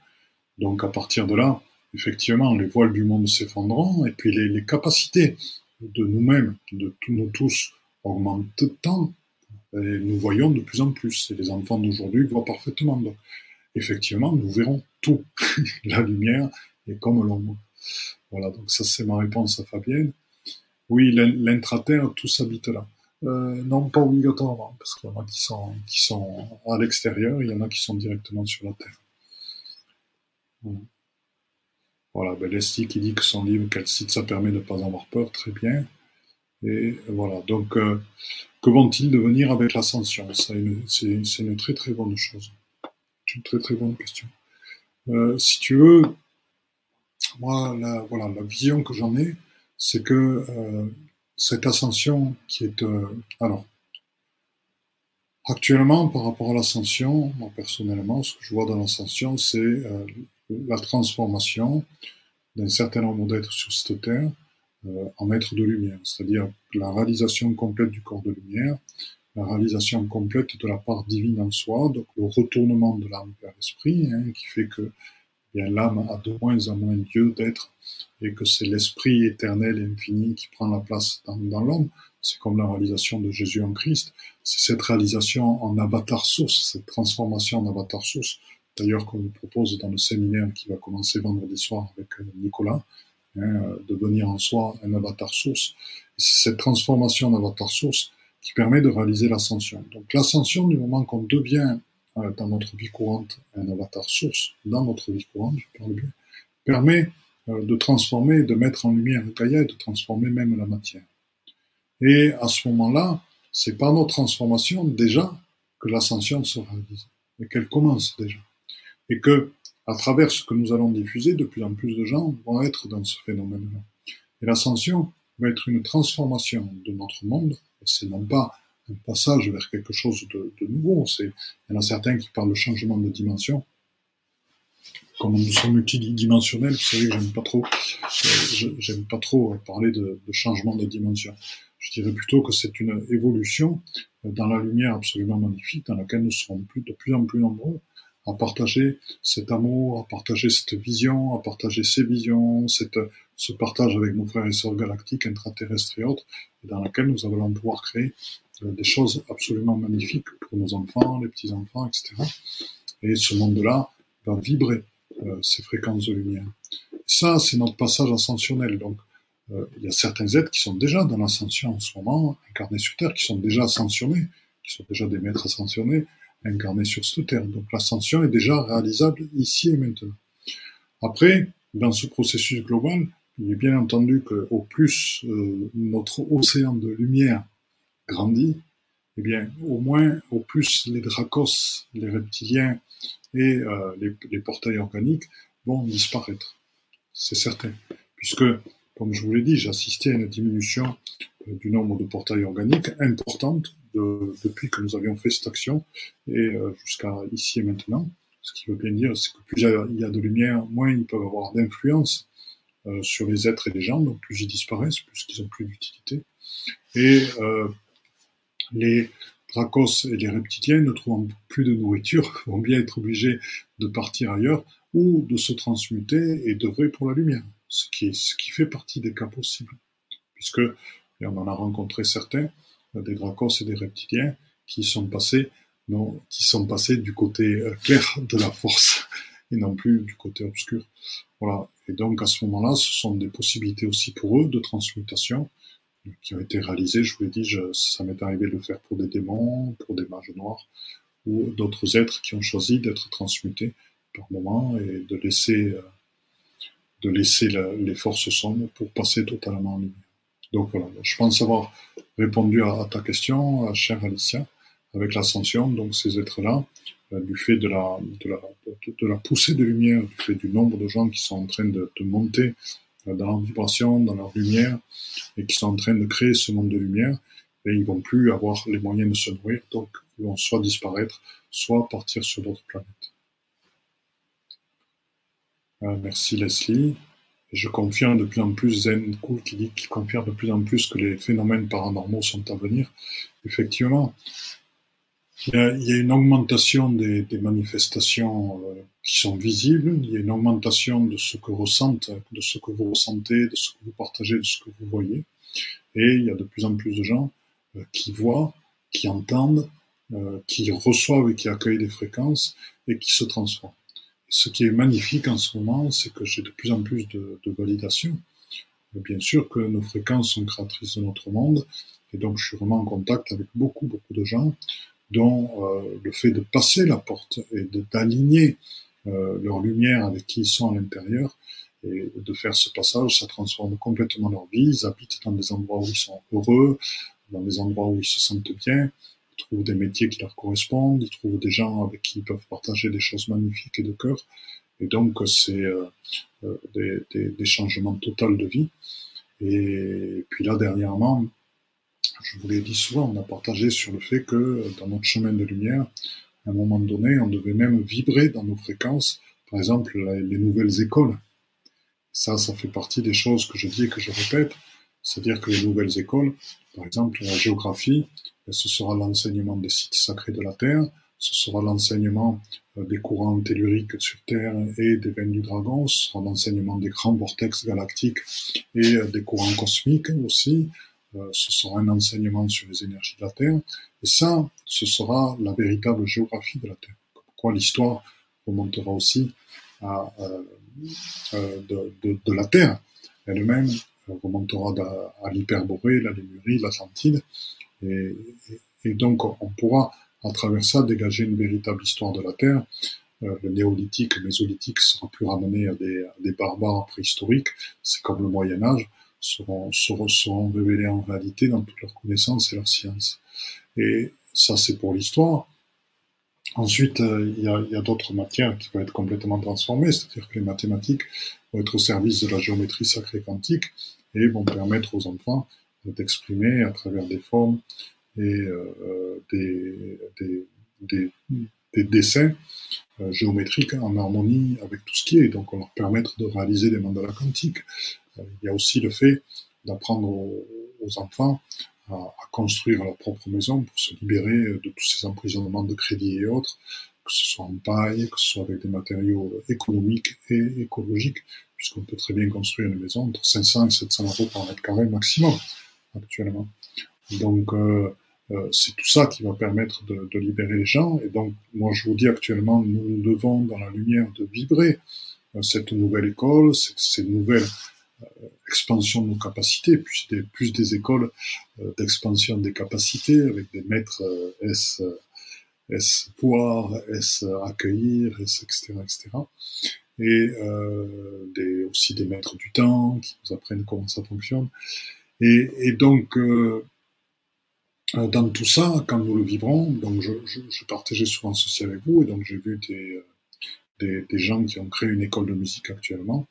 Donc à partir de là, effectivement, les voiles du monde s'effondreront, et puis les, capacités de nous-mêmes, de nous tous, augmentent tant, et nous voyons de plus en plus. Et les enfants d'aujourd'hui voient parfaitement. Donc, effectivement, nous verrons tout. la lumière est comme l'ombre. Voilà, donc ça c'est ma réponse à Fabienne. Oui, l'intraterre, tout s'habite là. Euh, non, pas obligatoirement, parce qu'il y en a qui sont, qui sont à l'extérieur, il y en a qui sont directement sur la Terre. Voilà, ben Leslie qui dit que son livre Calcite, ça permet de ne pas avoir peur, très bien. Et voilà, donc euh, que vont-ils devenir avec l'ascension? C'est une très très bonne chose. C'est une très très bonne question. Euh, si tu veux, moi, la, voilà, vision que j'en ai, c'est que euh, cette ascension qui est... Alors, actuellement, par rapport à l'ascension, moi personnellement, ce que je vois dans l'ascension, c'est la transformation d'un certain nombre d'êtres sur cette terre en êtres de lumière, c'est-à-dire la réalisation complète du corps de lumière, la réalisation complète de la part divine en soi, donc le retournement de l'âme vers l'esprit, hein, qui fait que eh l'âme a de moins en moins lieu d'être et que c'est l'esprit éternel et infini qui prend la place dans, dans l'homme. C'est comme la réalisation de Jésus en Christ. C'est cette réalisation en avatar source, cette transformation en avatar source, d'ailleurs qu'on nous propose dans le séminaire qui va commencer vendredi soir avec euh, Nicolas, hein, de venir en soi un avatar source. C'est cette transformation en avatar source qui permet de réaliser l'ascension. Donc l'ascension, du moment qu'on devient euh, dans notre vie courante un avatar source, dans notre vie courante, je parle bien, permet euh, de transformer, de mettre en lumière Gaïa et de transformer même la matière. Et à ce moment-là, c'est par notre transformation déjà que l'ascension se réalise et qu'elle commence déjà. Et que, à travers ce que nous allons diffuser, de plus en plus de gens vont être dans ce phénomène-là. Et l'ascension va être une transformation de notre monde c'est non pas un passage vers quelque chose de, nouveau. C'est, il y en a certains qui parlent de changement de dimension. Comme nous sommes multidimensionnels, vous savez, j'aime pas trop, euh, j'aime pas trop parler de, changement de dimension. Je dirais plutôt que c'est une évolution dans la lumière absolument magnifique dans laquelle nous serons de plus en plus nombreux à partager cet amour, à partager cette vision, à partager ces visions, ce partage avec nos frères et sœurs galactiques, intraterrestres et autres, dans laquelle nous allons pouvoir créer euh, des choses absolument magnifiques pour nos enfants, les petits-enfants, etc. Et ce monde-là va vibrer euh, ces fréquences de lumière. Ça, c'est notre passage ascensionnel. Donc, euh, il y a certains êtres qui sont déjà dans l'ascension en ce moment, incarnés sur Terre, qui sont déjà ascensionnés, qui sont déjà des maîtres ascensionnés, incarnés sur cette Terre. Donc l'ascension est déjà réalisable ici et maintenant. Après, dans ce processus global, il est bien entendu qu'au plus euh, notre océan de lumière grandit, eh bien, au moins, au plus les dracos, les reptiliens et euh, les, les portails organiques vont disparaître. C'est certain. Puisque comme je vous l'ai dit, j'ai assisté à une diminution euh, du nombre de portails organiques importante depuis que nous avions fait cette action et euh, jusqu'à ici et maintenant. Ce qui veut bien dire, c'est que plus il y a de lumière, moins ils peuvent avoir d'influence euh, sur les êtres et les gens, donc plus ils disparaissent, plus ils n'ont plus d'utilité. Et les dracos et les reptiliens, ne trouvant plus de nourriture, vont bien être obligés de partir ailleurs ou de se transmuter et d'œuvrer pour la lumière ce qui, ce qui fait partie des cas possibles. Puisque, et on en a rencontré certains, euh, des dracos et des reptiliens, qui sont passés, du côté euh, clair de la force et non plus du côté obscur. Voilà. Et donc, à ce moment-là, ce sont des possibilités aussi pour eux de transmutation euh, qui ont été réalisées. Je vous l'ai dit, ça m'est arrivé de le faire pour des démons, pour des mages noirs ou d'autres êtres qui ont choisi d'être transmutés par moment et de laisser de laisser les forces sombres pour passer totalement en lumière. Donc voilà, je pense avoir répondu à, ta question, chère Alicia, avec l'ascension. Donc ces êtres-là, euh, du fait de la, de, la, poussée de lumière, du fait du nombre de gens qui sont en train de, de monter euh, dans leur vibration, dans leur lumière, et qui sont en train de créer ce monde de lumière, et ils vont plus avoir les moyens de se nourrir, donc ils vont soit disparaître, soit partir sur d'autres planètes. Euh, merci Leslie. Je confirme de plus en plus Zen Cool qui dit, qui confirme de plus en plus que les phénomènes paranormaux sont à venir. Effectivement, il y a, une augmentation des, des manifestations euh, qui sont visibles. Il y a une augmentation de ce que ressentent, de ce que vous ressentez, de ce que vous partagez, de ce que vous voyez. Et il y a de plus en plus de gens euh, qui voient, qui entendent, euh, qui reçoivent et qui accueillent des fréquences et qui se transforment ce qui est magnifique en ce moment, c'est que j'ai de plus en plus de, de validation. Bien sûr que nos fréquences sont créatrices de notre monde, et donc je suis vraiment en contact avec beaucoup, beaucoup de gens dont euh, le fait de passer la porte et d'aligner euh, leur lumière avec qui ils sont à l'intérieur et de faire ce passage, ça transforme complètement leur vie. Ils habitent dans des endroits où ils sont heureux, dans des endroits où ils se sentent bien, trouvent des métiers qui leur correspondent, ils trouvent des gens avec qui ils peuvent partager des choses magnifiques et de cœur. Et donc, c'est euh, euh des, des, changements totaux de vie. Et puis là, dernièrement, je vous l'ai dit souvent, on a partagé sur le fait que dans notre chemin de lumière, à un moment donné, on devait même vibrer dans nos fréquences, par exemple, les nouvelles écoles. Ça, ça fait partie des choses que je dis et que je répète. C'est-à-dire que les nouvelles écoles, par exemple la géographie, ce sera l'enseignement des sites sacrés de la Terre, ce sera l'enseignement euh, des courants telluriques sur Terre et des veines du dragon, ce sera l'enseignement des grands vortex galactiques et euh, des courants cosmiques aussi, euh, ce sera un enseignement sur les énergies de la Terre, et ça, ce sera la véritable géographie de la Terre. Pourquoi l'histoire remontera aussi à, de, la Terre elle-même, remontera à l'hyperborée, la Lémurie, l'Atlantide, et, donc, on pourra, à travers ça, dégager une véritable histoire de la Terre. Euh, le néolithique, le mésolithique sera plus ramené à des, des barbares préhistoriques. C'est comme le Moyen Âge, seront, seront, révélés en réalité dans toute leur connaissance et leur science. Et ça, c'est pour l'histoire. Ensuite, euh, il y a d'autres matières qui vont être complètement transformées, c'est-à-dire que les mathématiques vont être au service de la géométrie sacrée quantique et vont permettre aux enfants d'exprimer à travers des formes et euh, des, des, des, des, dessins euh, géométriques en harmonie avec tout ce qui est. Donc, on leur permettre de réaliser des mandalas quantiques. Euh, il y a aussi le fait d'apprendre aux, enfants à, à, construire leur propre maison pour se libérer de tous ces emprisonnements de crédit et autres, que ce soit en paille, que ce soit avec des matériaux économiques et écologiques, puisqu'on peut très bien construire une maison entre 500 et 700 euros par mètre carré maximum actuellement. Donc euh, euh, c'est tout ça qui va permettre de, libérer les gens. Et donc moi je vous dis actuellement, nous devons dans la lumière de vibrer euh, cette nouvelle école, cette, cette nouvelle euh, expansion de nos capacités, plus des, plus des écoles d'expansion des capacités avec des maîtres S, S voir, S accueillir, S etc. etc. Et euh, des, aussi des maîtres du temps qui nous apprennent comment ça fonctionne. Et, donc, euh, dans tout ça, quand nous le vivrons, donc je, je, partageais souvent ceci avec vous, et donc j'ai vu des, des, gens qui ont créé une école de musique actuellement,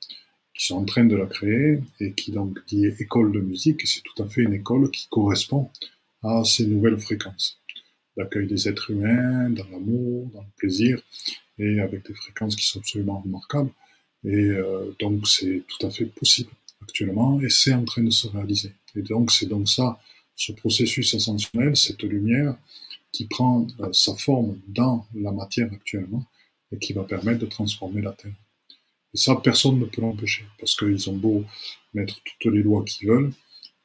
qui sont en train de la créer, et qui donc dit école de musique, et c'est tout à fait une école qui correspond à ces nouvelles fréquences. L'accueil des êtres humains, dans l'amour, dans le plaisir, et avec des fréquences qui sont absolument remarquables. Et euh, donc c'est tout à fait possible actuellement, et c'est en train de se réaliser. Et donc c'est donc ça, ce processus ascensionnel, cette lumière qui prend euh, sa forme dans la matière actuellement, et qui va permettre de transformer la Terre. Et ça, personne ne peut l'empêcher, parce qu'ils ont beau mettre toutes les lois qu'ils veulent,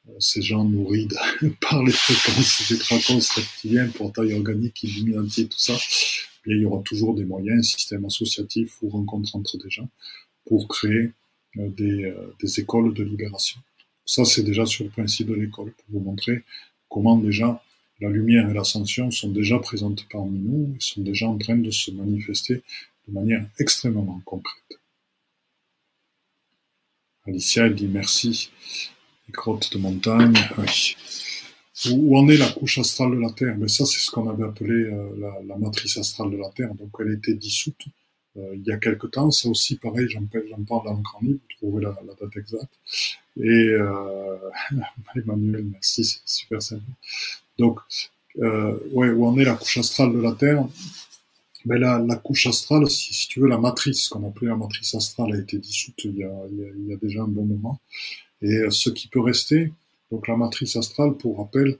euh, ces gens nourris par les fréquences des dragons reptiliens, portail organique, illuminati, tout ça, eh il y aura toujours des moyens, un système associatif ou rencontre entre des gens pour créer des, euh, des écoles de libération. Ça, c'est déjà sur le principe de l'école, pour vous montrer comment déjà la lumière et l'ascension sont déjà présentes parmi nous et sont déjà en train de se manifester de manière extrêmement concrète. Alicia, elle dit merci. Les grottes de montagne. Où en est la couche astrale de la Terre? Mais ça, c'est ce qu'on avait appelé euh, la, matrice astrale de la Terre. Donc, elle été dissoute il y a quelque temps. Ça aussi, pareil, j'en parle dans le grand livre, vous trouvez la, date exacte. Et euh, Emmanuel, merci, c'est super simple. Donc, euh, où en est la couche astrale de la Terre? Ben la, couche astrale, si, tu veux, la matrice, qu'on appelait la matrice astrale, a été dissoute il y a, déjà un bon moment. Et euh, ce qui peut rester, donc la matrice astrale, pour rappel,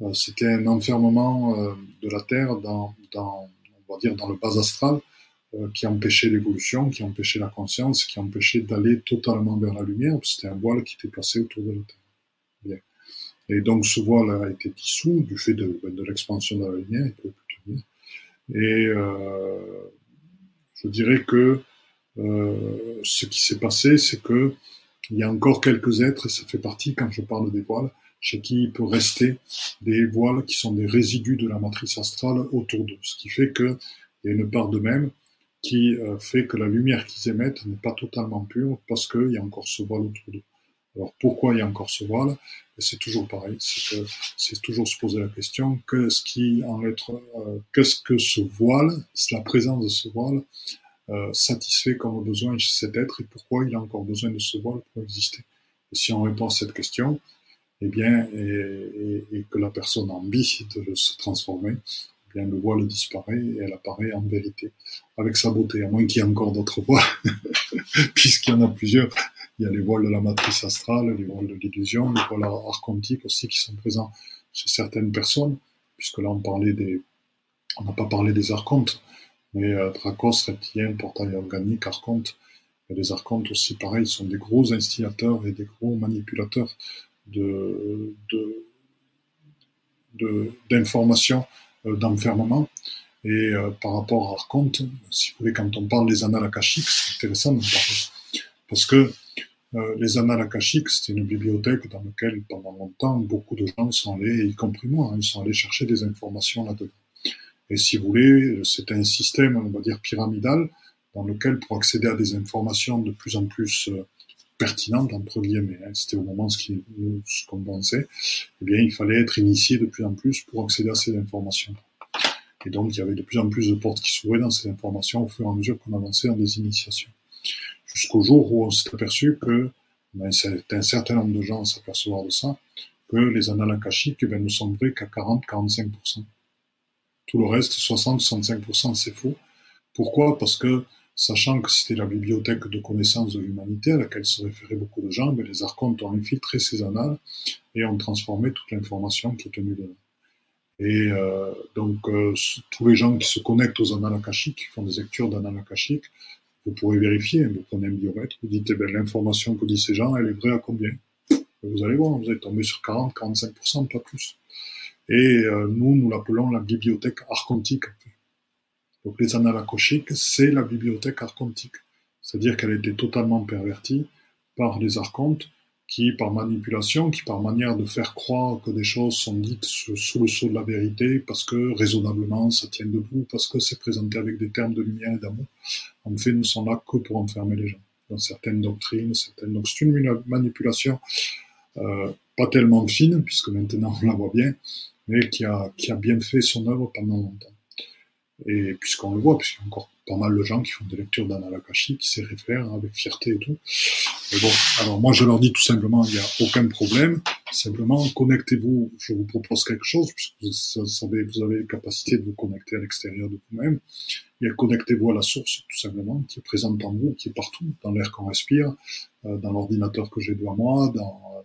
euh, c'était un enfermement euh, de la Terre dans, on va dire, dans le bas astral, euh, qui empêchait l'évolution, qui empêchait la conscience, qui empêchait d'aller totalement vers la lumière. C'était un voile qui était placé autour de la Terre. Bien. Et donc ce voile a été dissous du fait de, de l'expansion de la lumière. Et euh, je dirais que euh, ce qui s'est passé, c'est que il y a encore quelques êtres, et ça fait partie quand je parle des voiles, chez qui il peut rester des voiles qui sont des résidus de la matrice astrale autour d'eux. Ce qui fait qu'il y a une part d'eux-mêmes qui euh, fait que la lumière qu'ils émettent n'est pas totalement pure parce qu'il y a encore ce voile autour d'eux. Alors pourquoi il y a encore ce voile? C'est toujours pareil, c'est toujours se poser la question qu'est-ce qui en être, euh, qu'est-ce que ce voile, la présence de ce voile euh, satisfait comme besoin chez cet être et pourquoi il a encore besoin de ce voile pour exister? Et si on répond à cette question, eh bien, et, et, que la personne a envie de se transformer, le voile disparaît et elle apparaît en vérité, avec sa beauté, à moins qu'il y ait encore d'autres voiles, puisqu'il y en a plusieurs. Il y a les voiles de la matrice astrale, les voiles de l'illusion, les voiles archontiques aussi qui sont présents chez certaines personnes, puisque là on parlait des, on n'a pas parlé des archontes, mais euh, Dracos, reptilien, portail organique, archonte, et les archontes aussi pareil, sont des gros instigateurs et des gros manipulateurs d'informations d'enfermement. Et euh, par rapport à Archonte, si vous voulez, quand on parle des annales akashiques, c'est intéressant de parler. Parce que euh, les annales akashiques, c'était une bibliothèque dans laquelle, pendant longtemps, beaucoup de gens sont allés, y compris moi, hein, sont allés chercher des informations là-dedans. Et si vous voulez, c'était un système, on va dire, pyramidal, dans lequel, pour accéder à des informations de plus en plus euh, pertinente, entre guillemets, hein, c'était au moment ce qu'on pensait, eh bien, il fallait être initié de plus en plus pour accéder à ces informations. Et donc, il y avait de plus en plus de portes qui s'ouvraient dans ces informations au fur et à mesure qu'on avançait dans des initiations. Jusqu'au jour où on s'est aperçu que, ben, un certain nombre de gens s'apercevoir de ça, que les annales ben, ne sont vraies qu'à 40-45%. Tout le reste, 60-65%, c'est faux. Pourquoi? Parce que Sachant que c'était la bibliothèque de connaissances de l'humanité à laquelle se référaient beaucoup de gens, les archontes ont infiltré ces annales et ont transformé toute l'information qui est tenue dedans. Et euh, donc, euh, tous les gens qui se connectent aux annales qui font des lectures d'annales vous pourrez vérifier, vous prenez un biomètre, vous dites, eh ben, l'information que disent ces gens, elle est vraie à combien? Vous allez voir, vous êtes tombé sur 40, 45%, pas plus. Et euh, nous, nous l'appelons la bibliothèque archontique. Les annales akashiques, c'est la bibliothèque archontique. C'est-à-dire qu'elle a été totalement pervertie par les archontes qui, par manipulation, qui par manière de faire croire que des choses sont dites sous le sceau de la vérité, parce que raisonnablement ça tient debout, parce que c'est présenté avec des termes de lumière et d'amour, en fait, ne sont là que pour enfermer les gens dans certaines doctrines, certaines. Donc c'est une manipulation euh, pas tellement fine, puisque maintenant on la voit bien, mais qui a bien fait son œuvre pendant longtemps. Et puisqu'on le voit, puisqu'il y a encore pas mal de gens qui font des lectures d'Analakashi, qui s'y réfèrent avec fierté et tout. Mais bon, alors moi je leur dis tout simplement, il n'y a aucun problème. Simplement, connectez-vous. Je vous propose quelque chose, puisque vous savez, vous avez la capacité de vous connecter à l'extérieur de vous-même. Et connectez-vous à la source, tout simplement, qui est présente en vous, qui est partout, dans l'air qu'on respire, euh, dans l'ordinateur que j'ai devant moi, dans,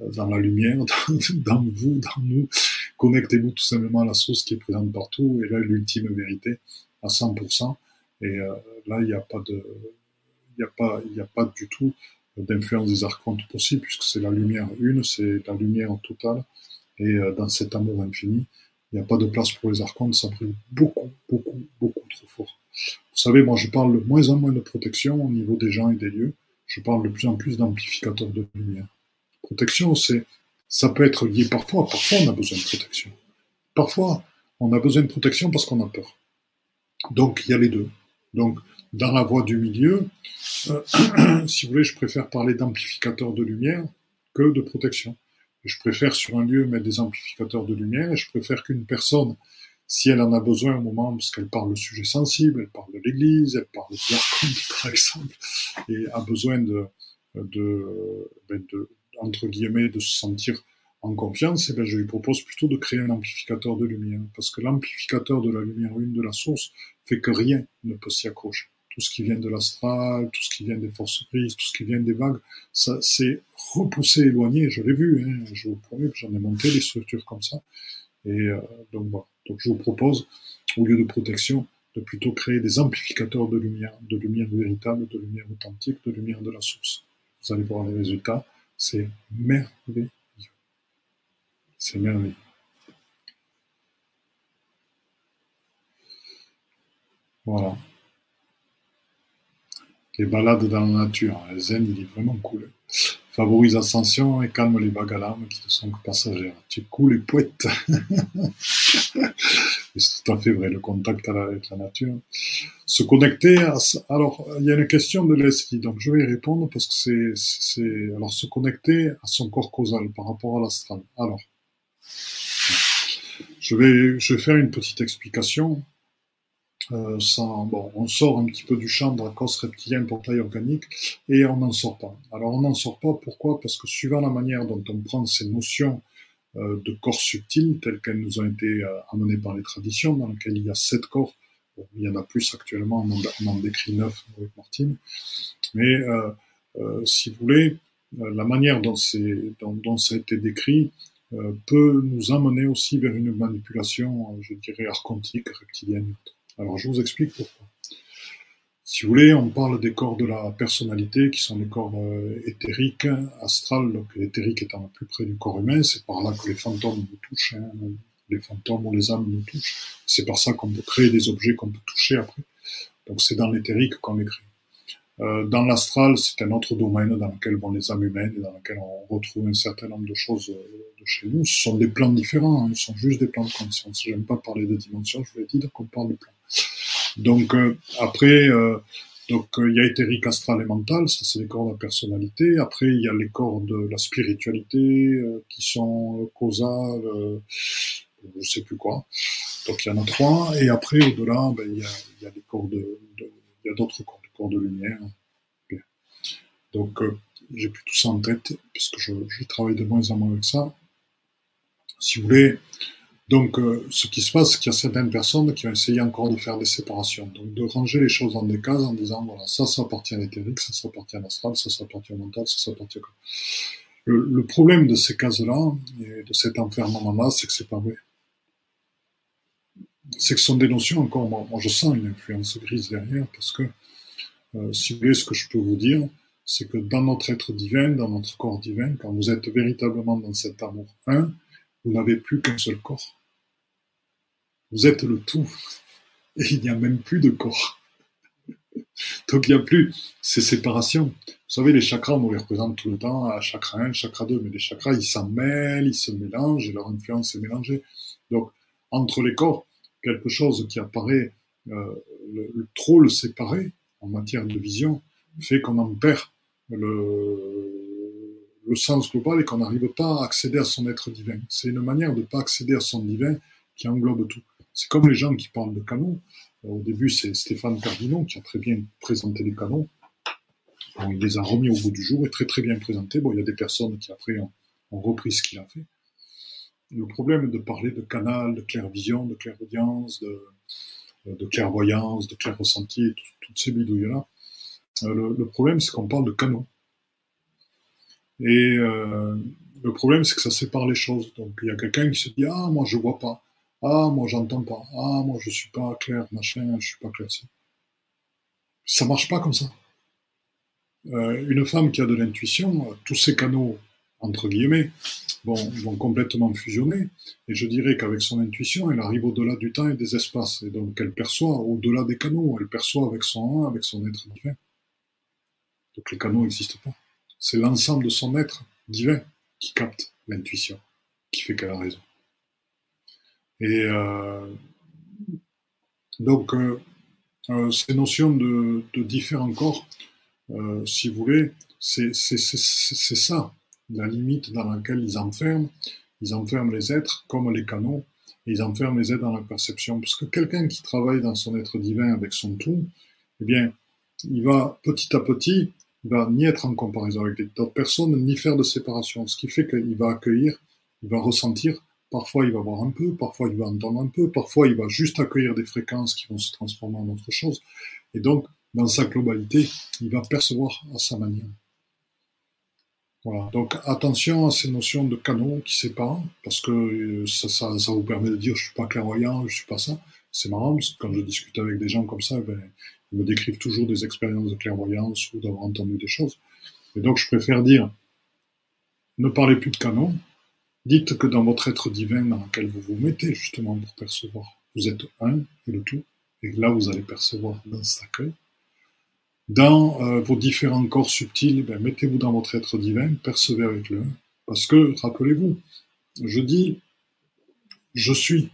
euh, dans la lumière, dans vous, dans nous. Connectez-vous tout simplement à la source qui est présente partout. Et là, l'ultime vérité à 100%. Et euh, là, il n'y a pas de, il a pas, il a pas du tout d'influence des archontes possible, puisque c'est la lumière une, c'est la lumière en total. Et euh, dans cet amour infini, il n'y a pas de place pour les archontes, ça brille beaucoup, beaucoup, beaucoup trop fort. Vous savez, moi je parle de moins en moins de protection au niveau des gens et des lieux, je parle de plus en plus d'amplificateurs de lumière. Protection, c'est, ça peut être lié parfois, parfois on a besoin de protection. Parfois, on a besoin de protection parce qu'on a peur. Donc il y a les deux. Donc, dans la voie du milieu, euh, si vous voulez, je préfère parler d'amplificateur de lumière que de protection. Je préfère sur un lieu mettre des amplificateurs de lumière et je préfère qu'une personne, si elle en a besoin au moment, parce qu'elle parle de sujets sensibles, elle parle de l'église, elle parle de l'archange par exemple, et a besoin de, de, ben de, entre guillemets, de se sentir en confiance, eh ben je lui propose plutôt de créer un amplificateur de lumière. Parce que l'amplificateur de la lumière une de la source fait que rien ne peut s'y accrocher. Tout ce qui vient de l'astral, tout ce qui vient des forces grises, tout ce qui vient des vagues, ça s'est repoussé, éloigné. Je l'ai vu, hein, je vous promets que j'en ai monté des structures comme ça. Et euh, donc voilà. Donc je vous propose, au lieu de protection, de plutôt créer des amplificateurs de lumière, de lumière véritable, de lumière authentique, de lumière de la source. Vous allez voir les résultats, c'est merveilleux. C'est merveilleux. Voilà. Les balades dans la nature. Zen, il est vraiment cool. Favorise l'ascension et calme les vagues qui ne sont que passagères. Tu es cool et poète. c'est tout à fait vrai, le contact avec la nature. Se connecter à... Alors, il y a une question de Leslie, donc je vais y répondre parce que c'est... Alors, se connecter à son corps causal par rapport à l'astral. Alors, je vais, je vais faire une petite explication. Euh, on sort un petit peu du champ cause reptilien, portail organique, et on n'en sort pas. Alors on n'en sort pas, pourquoi? Parce que suivant la manière dont on prend ces notions euh, de corps subtils, telles qu'elles nous ont été euh, amenées par les traditions, dans lesquelles il y a sept corps, il y en a plus actuellement, on en, décrit neuf avec Martine, mais euh, si vous voulez, la manière dont, dont, dont ça a été décrit peut nous amener aussi vers une manipulation, je dirais, archontique, reptilienne. Alors je vous explique pourquoi. Si vous voulez, on parle des corps de la personnalité, qui sont les corps euh, éthériques, astrales, donc l'éthérique étant le plus près du corps humain, c'est par là que les fantômes nous touchent, hein, les fantômes ou les âmes nous touchent. C'est par ça qu'on peut créer des objets qu'on peut toucher après. Donc c'est dans l'éthérique qu'on les crée. Euh, dans l'astral, c'est un autre domaine dans lequel vont les âmes humaines et dans lequel on retrouve un certain nombre de choses euh, de chez nous. Ce sont des plans différents, hein, ils sont juste des plans de conscience. J'aime pas parler de dimensions, je vous l'ai dit, qu'on parle de plans. Donc euh, après, donc il y a éthérique, astral et mental, ça c'est les corps de la personnalité. Après il y a les corps de la spiritualité qui sont causales, je sais plus quoi. Donc il y en a trois. Et après au-delà, ben, il, y a, y a corps de, d'autres corps corps de lumière. Donc, euh, j'ai plus tout ça en tête, parce que je, je, travaille de moins en moins avec ça. Si vous voulez, donc, euh, ce qui se passe, c'est qu'il y a certaines personnes qui ont essayé encore de faire des séparations, donc de ranger les choses dans des cases en disant, voilà, ça, ça appartient à l'éthérique, ça, ça appartient à l'astral, ça, ça appartient au mental, ça, ça appartient à... Le, le problème de ces cases-là, et de cet enfermement-là, c'est que c'est pas vrai. c'est que ce sont des notions encore, moi, je sens une influence grise derrière, parce que, euh, si vous voulez, ce que je peux vous dire, c'est que dans notre être divin, dans notre corps divin, quand vous êtes véritablement dans cet amour un, vous n'avez plus qu'un seul corps. Vous êtes le tout. Et il n'y a même plus de corps. Donc il n'y a plus ces séparations. Vous savez, les chakras, on les représente tout le temps à chakra 1, chakra 2, mais les chakras, ils s'en mêlent, ils se mélangent et leur influence est mélangée. Donc, entre les corps, quelque chose qui apparaît euh, trop le séparer en matière de vision fait qu'on en perd le, le sens global et qu'on n'arrive pas à accéder à son être divin. C'est une manière de ne pas accéder à son divin qui englobe tout. C'est comme les gens qui parlent de canons. Au début, c'est Stéphane Cardinot qui a très bien présenté les canons. il les a remis au bout du jour et très très bien présenté. Bon, il y a des personnes qui après ont, repris ce qu'il a fait le problème de parler de canal, de clair-vision, de clairaudience, de, de clairvoyance, de clair-ressenti, toutes ces bidouilles-là, euh, le, problème, c'est qu'on parle de canaux. Et euh, le problème, c'est que ça sépare les choses. Donc, il y a quelqu'un qui se dit Ah, moi, je vois pas. Ah, moi, j'entends pas. Ah, moi, je suis pas clair, machin, je suis pas clair. Ça marche pas comme ça. Euh, une femme qui a de l'intuition, tous ces canaux entre guillemets, vont, vont complètement fusionner. Et je dirais qu'avec son intuition, elle arrive au-delà du temps et des espaces. Et donc, elle perçoit au-delà des canaux. Elle perçoit avec son un, avec son être divin. Donc, les canaux n'existent pas. C'est l'ensemble de son être divin qui capte l'intuition, qui fait qu'elle a raison. Et euh, donc, euh, euh, ces notions de, de différents corps, si vous voulez, c'est ça la limite dans laquelle ils enferment, ils enferment les êtres comme les canaux, et ils enferment les êtres dans la perception. Parce que quelqu'un qui travaille dans son être divin avec son tout, eh bien, il va petit à petit, va ni être en comparaison avec d'autres personnes, ni faire de séparation. Ce qui fait qu'il va accueillir, il va ressentir, parfois il va voir un peu, parfois il va entendre un peu, parfois il va juste accueillir des fréquences qui vont se transformer en autre chose. Et donc, dans sa globalité, il va percevoir à sa manière. Voilà. Donc attention à ces notions de canon qui séparent, parce que euh, ça, ça, vous permet de dire je suis pas clairvoyant, je suis pas ça. C'est marrant parce que quand je discute avec des gens comme ça, ben, me décrivent toujours des expériences de clairvoyance ou d'avoir entendu des choses. Et donc je préfère dire ne parlez plus de canon, dites que dans votre être divin dans lequel vous vous mettez justement pour percevoir, vous êtes un et le tout, et là vous allez percevoir dans cet accueil dans vos différents corps subtils, ben, mettez-vous dans votre être divin, percevez avec le. Parce que, rappelez-vous, je dis, je suis.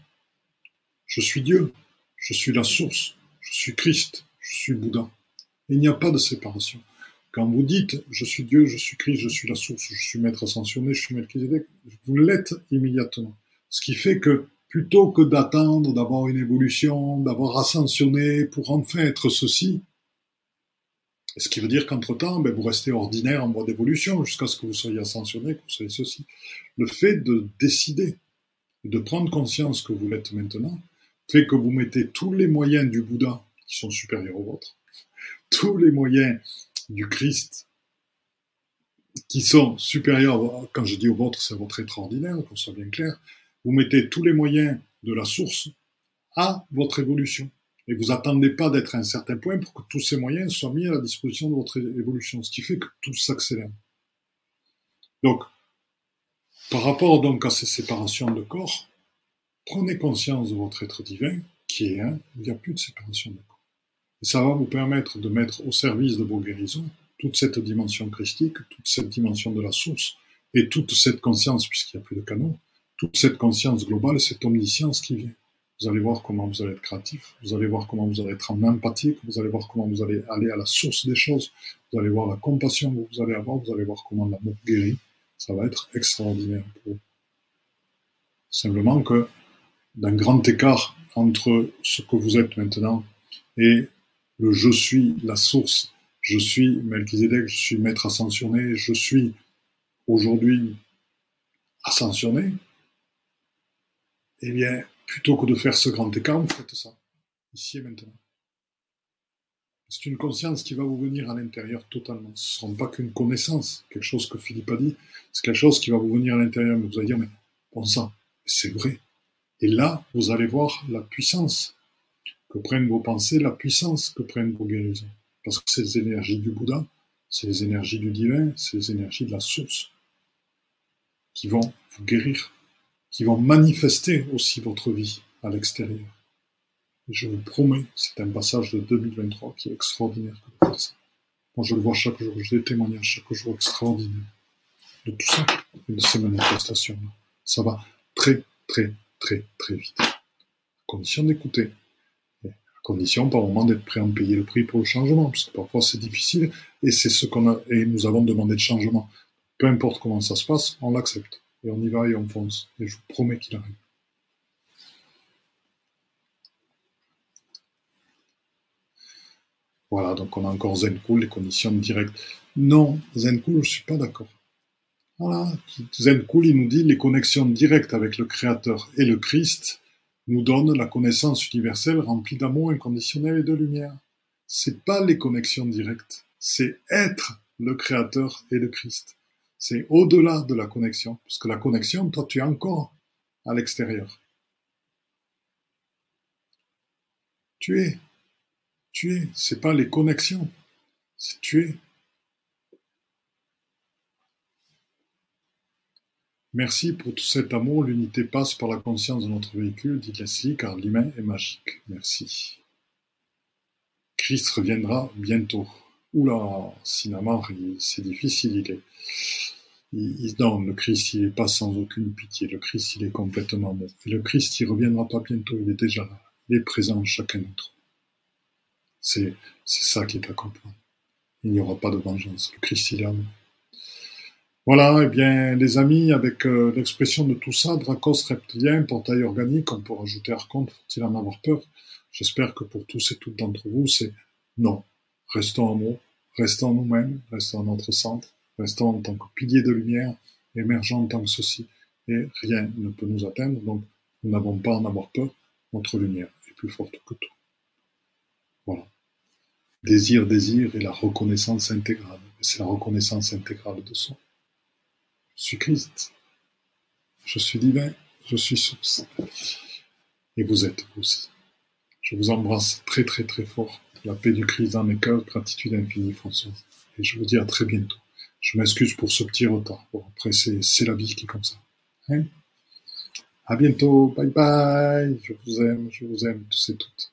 Je suis Dieu. Je suis la source. Je suis Christ. Je suis Bouddha. Il n'y a pas de séparation. Quand vous dites je suis Dieu, je suis Christ, je suis la source, je suis maître ascensionné, je suis Melchizedek, vous l'êtes immédiatement. Ce qui fait que plutôt que d'attendre d'avoir une évolution, d'avoir ascensionné pour enfin être ceci, ce qui veut dire qu'entre-temps, ben, vous restez ordinaire en voie d'évolution jusqu'à ce que vous soyez ascensionné, que vous soyez ceci. Le fait de décider, de prendre conscience que vous l'êtes maintenant, fait que vous mettez tous les moyens du Bouddha qui sont supérieurs aux vôtres, tous les moyens du Christ qui sont supérieurs, quand je dis au vôtre, c'est votre être ordinaire, qu'on soit bien clair, vous mettez tous les moyens de la source à votre évolution. Et vous attendez pas d'être à un certain point pour que tous ces moyens soient mis à la disposition de votre évolution, ce qui fait que tout s'accélère. Donc, par rapport donc à ces séparations de corps, prenez conscience de votre être divin, qui est un, il n'y a plus de séparation de corps. Et ça va vous permettre de mettre au service de vos guérisons toute cette dimension christique, toute cette dimension de la source, et toute cette conscience, puisqu'il n'y a plus de canon, toute cette conscience globale, cette omniscience qui vient. Vous allez voir comment vous allez être créatif, vous allez voir comment vous allez être en empathie, vous allez voir comment vous allez aller à la source des choses, vous allez voir la compassion que vous allez avoir, vous allez voir comment l'amour guérit. Ça va être extraordinaire pour vous. Simplement que d'un grand écart entre ce que vous êtes maintenant et le je suis, la source, je suis Melchizedek, je suis maître ascensionné, je suis aujourd'hui ascensionné, eh bien, plutôt que de faire ce grand écart, vous faites ça, ici et maintenant. C'est une conscience qui va vous venir à l'intérieur totalement. Ce ne sera pas qu'une connaissance, quelque chose que Philippe a dit, c'est quelque chose qui va vous venir à l'intérieur, vous allez dire, mais bon sang, c'est vrai. Et là, vous allez voir la puissance que prennent vos pensées, la puissance que prennent vos guérisons. Parce que c'est les énergies du Bouddha, c'est les énergies du divin, c'est les énergies de la source qui vont vous guérir, qui vont manifester aussi votre vie à l'extérieur. Je vous promets, c'est un passage de 2023 qui est extraordinaire. Moi, je le vois chaque jour, j'ai des témoignages chaque jour extraordinaires de tout ça, de ces manifestations-là. Ça va très, très, très, très vite. À condition d'écouter. Condition, par moment, d'être prêt à en payer le prix pour le changement, parce que parfois c'est difficile, et c'est ce qu'on a, et nous avons demandé de changement. Peu importe comment ça se passe, on l'accepte. Et on y va et on fonce. Et je vous promets qu'il arrive. Voilà, donc on a encore Zencool, les conditions directes. Non, Zencool, je suis pas d'accord. Voilà, Zencool, il nous dit les connexions directes avec le Créateur et le Christ nous donnent la connaissance universelle remplie d'amour inconditionnel et de lumière. C'est pas les connexions directes, c'est être le Créateur et le Christ. C'est au-delà de la connexion, parce que la connexion, toi, tu es encore à l'extérieur. Tu es tu es, c'est pas les connexions, c'est tu es. Merci pour tout cet amour. L'unité passe par la conscience de notre véhicule, dit Leslie, car l'humain est magique. Merci. Christ reviendra bientôt. Oula, Sinamar, c'est difficile, il est. Il, non, le Christ, il n'est pas sans aucune pitié. Le Christ, il est complètement mort. Et le Christ, il reviendra pas bientôt, il est déjà là. Il est présent en chacun d'entre nous. C'est ça qui est à comprendre. Il n'y aura pas de vengeance. Le Christ, il Voilà, eh bien, les amis, avec euh, l'expression de tout ça, Dracos reptilien, portail organique, on peut rajouter Archonte, faut-il en avoir peur? J'espère que pour tous et toutes d'entre vous, c'est non. Restons en mots, restons nous-mêmes, restons en notre centre, restons en tant que pilier de lumière, émergeant en tant que ceci, et rien ne peut nous atteindre, donc nous n'avons pas à en avoir peur, notre lumière est plus forte que tout. Voilà. Désir, désir et la reconnaissance intégrale. C'est la reconnaissance intégrale de soi. Je suis Christ. Je suis divin. Je suis source. Et vous êtes aussi. Je vous embrasse très très très fort. La paix du Christ dans mes cœurs. Gratitude infinie, Françoise. Et je vous dis à très bientôt. Je m'excuse pour ce petit retard. Bon, après, c'est la vie qui est comme ça. Hein? À bientôt. Bye bye. Je vous aime. Je vous aime tous et toutes.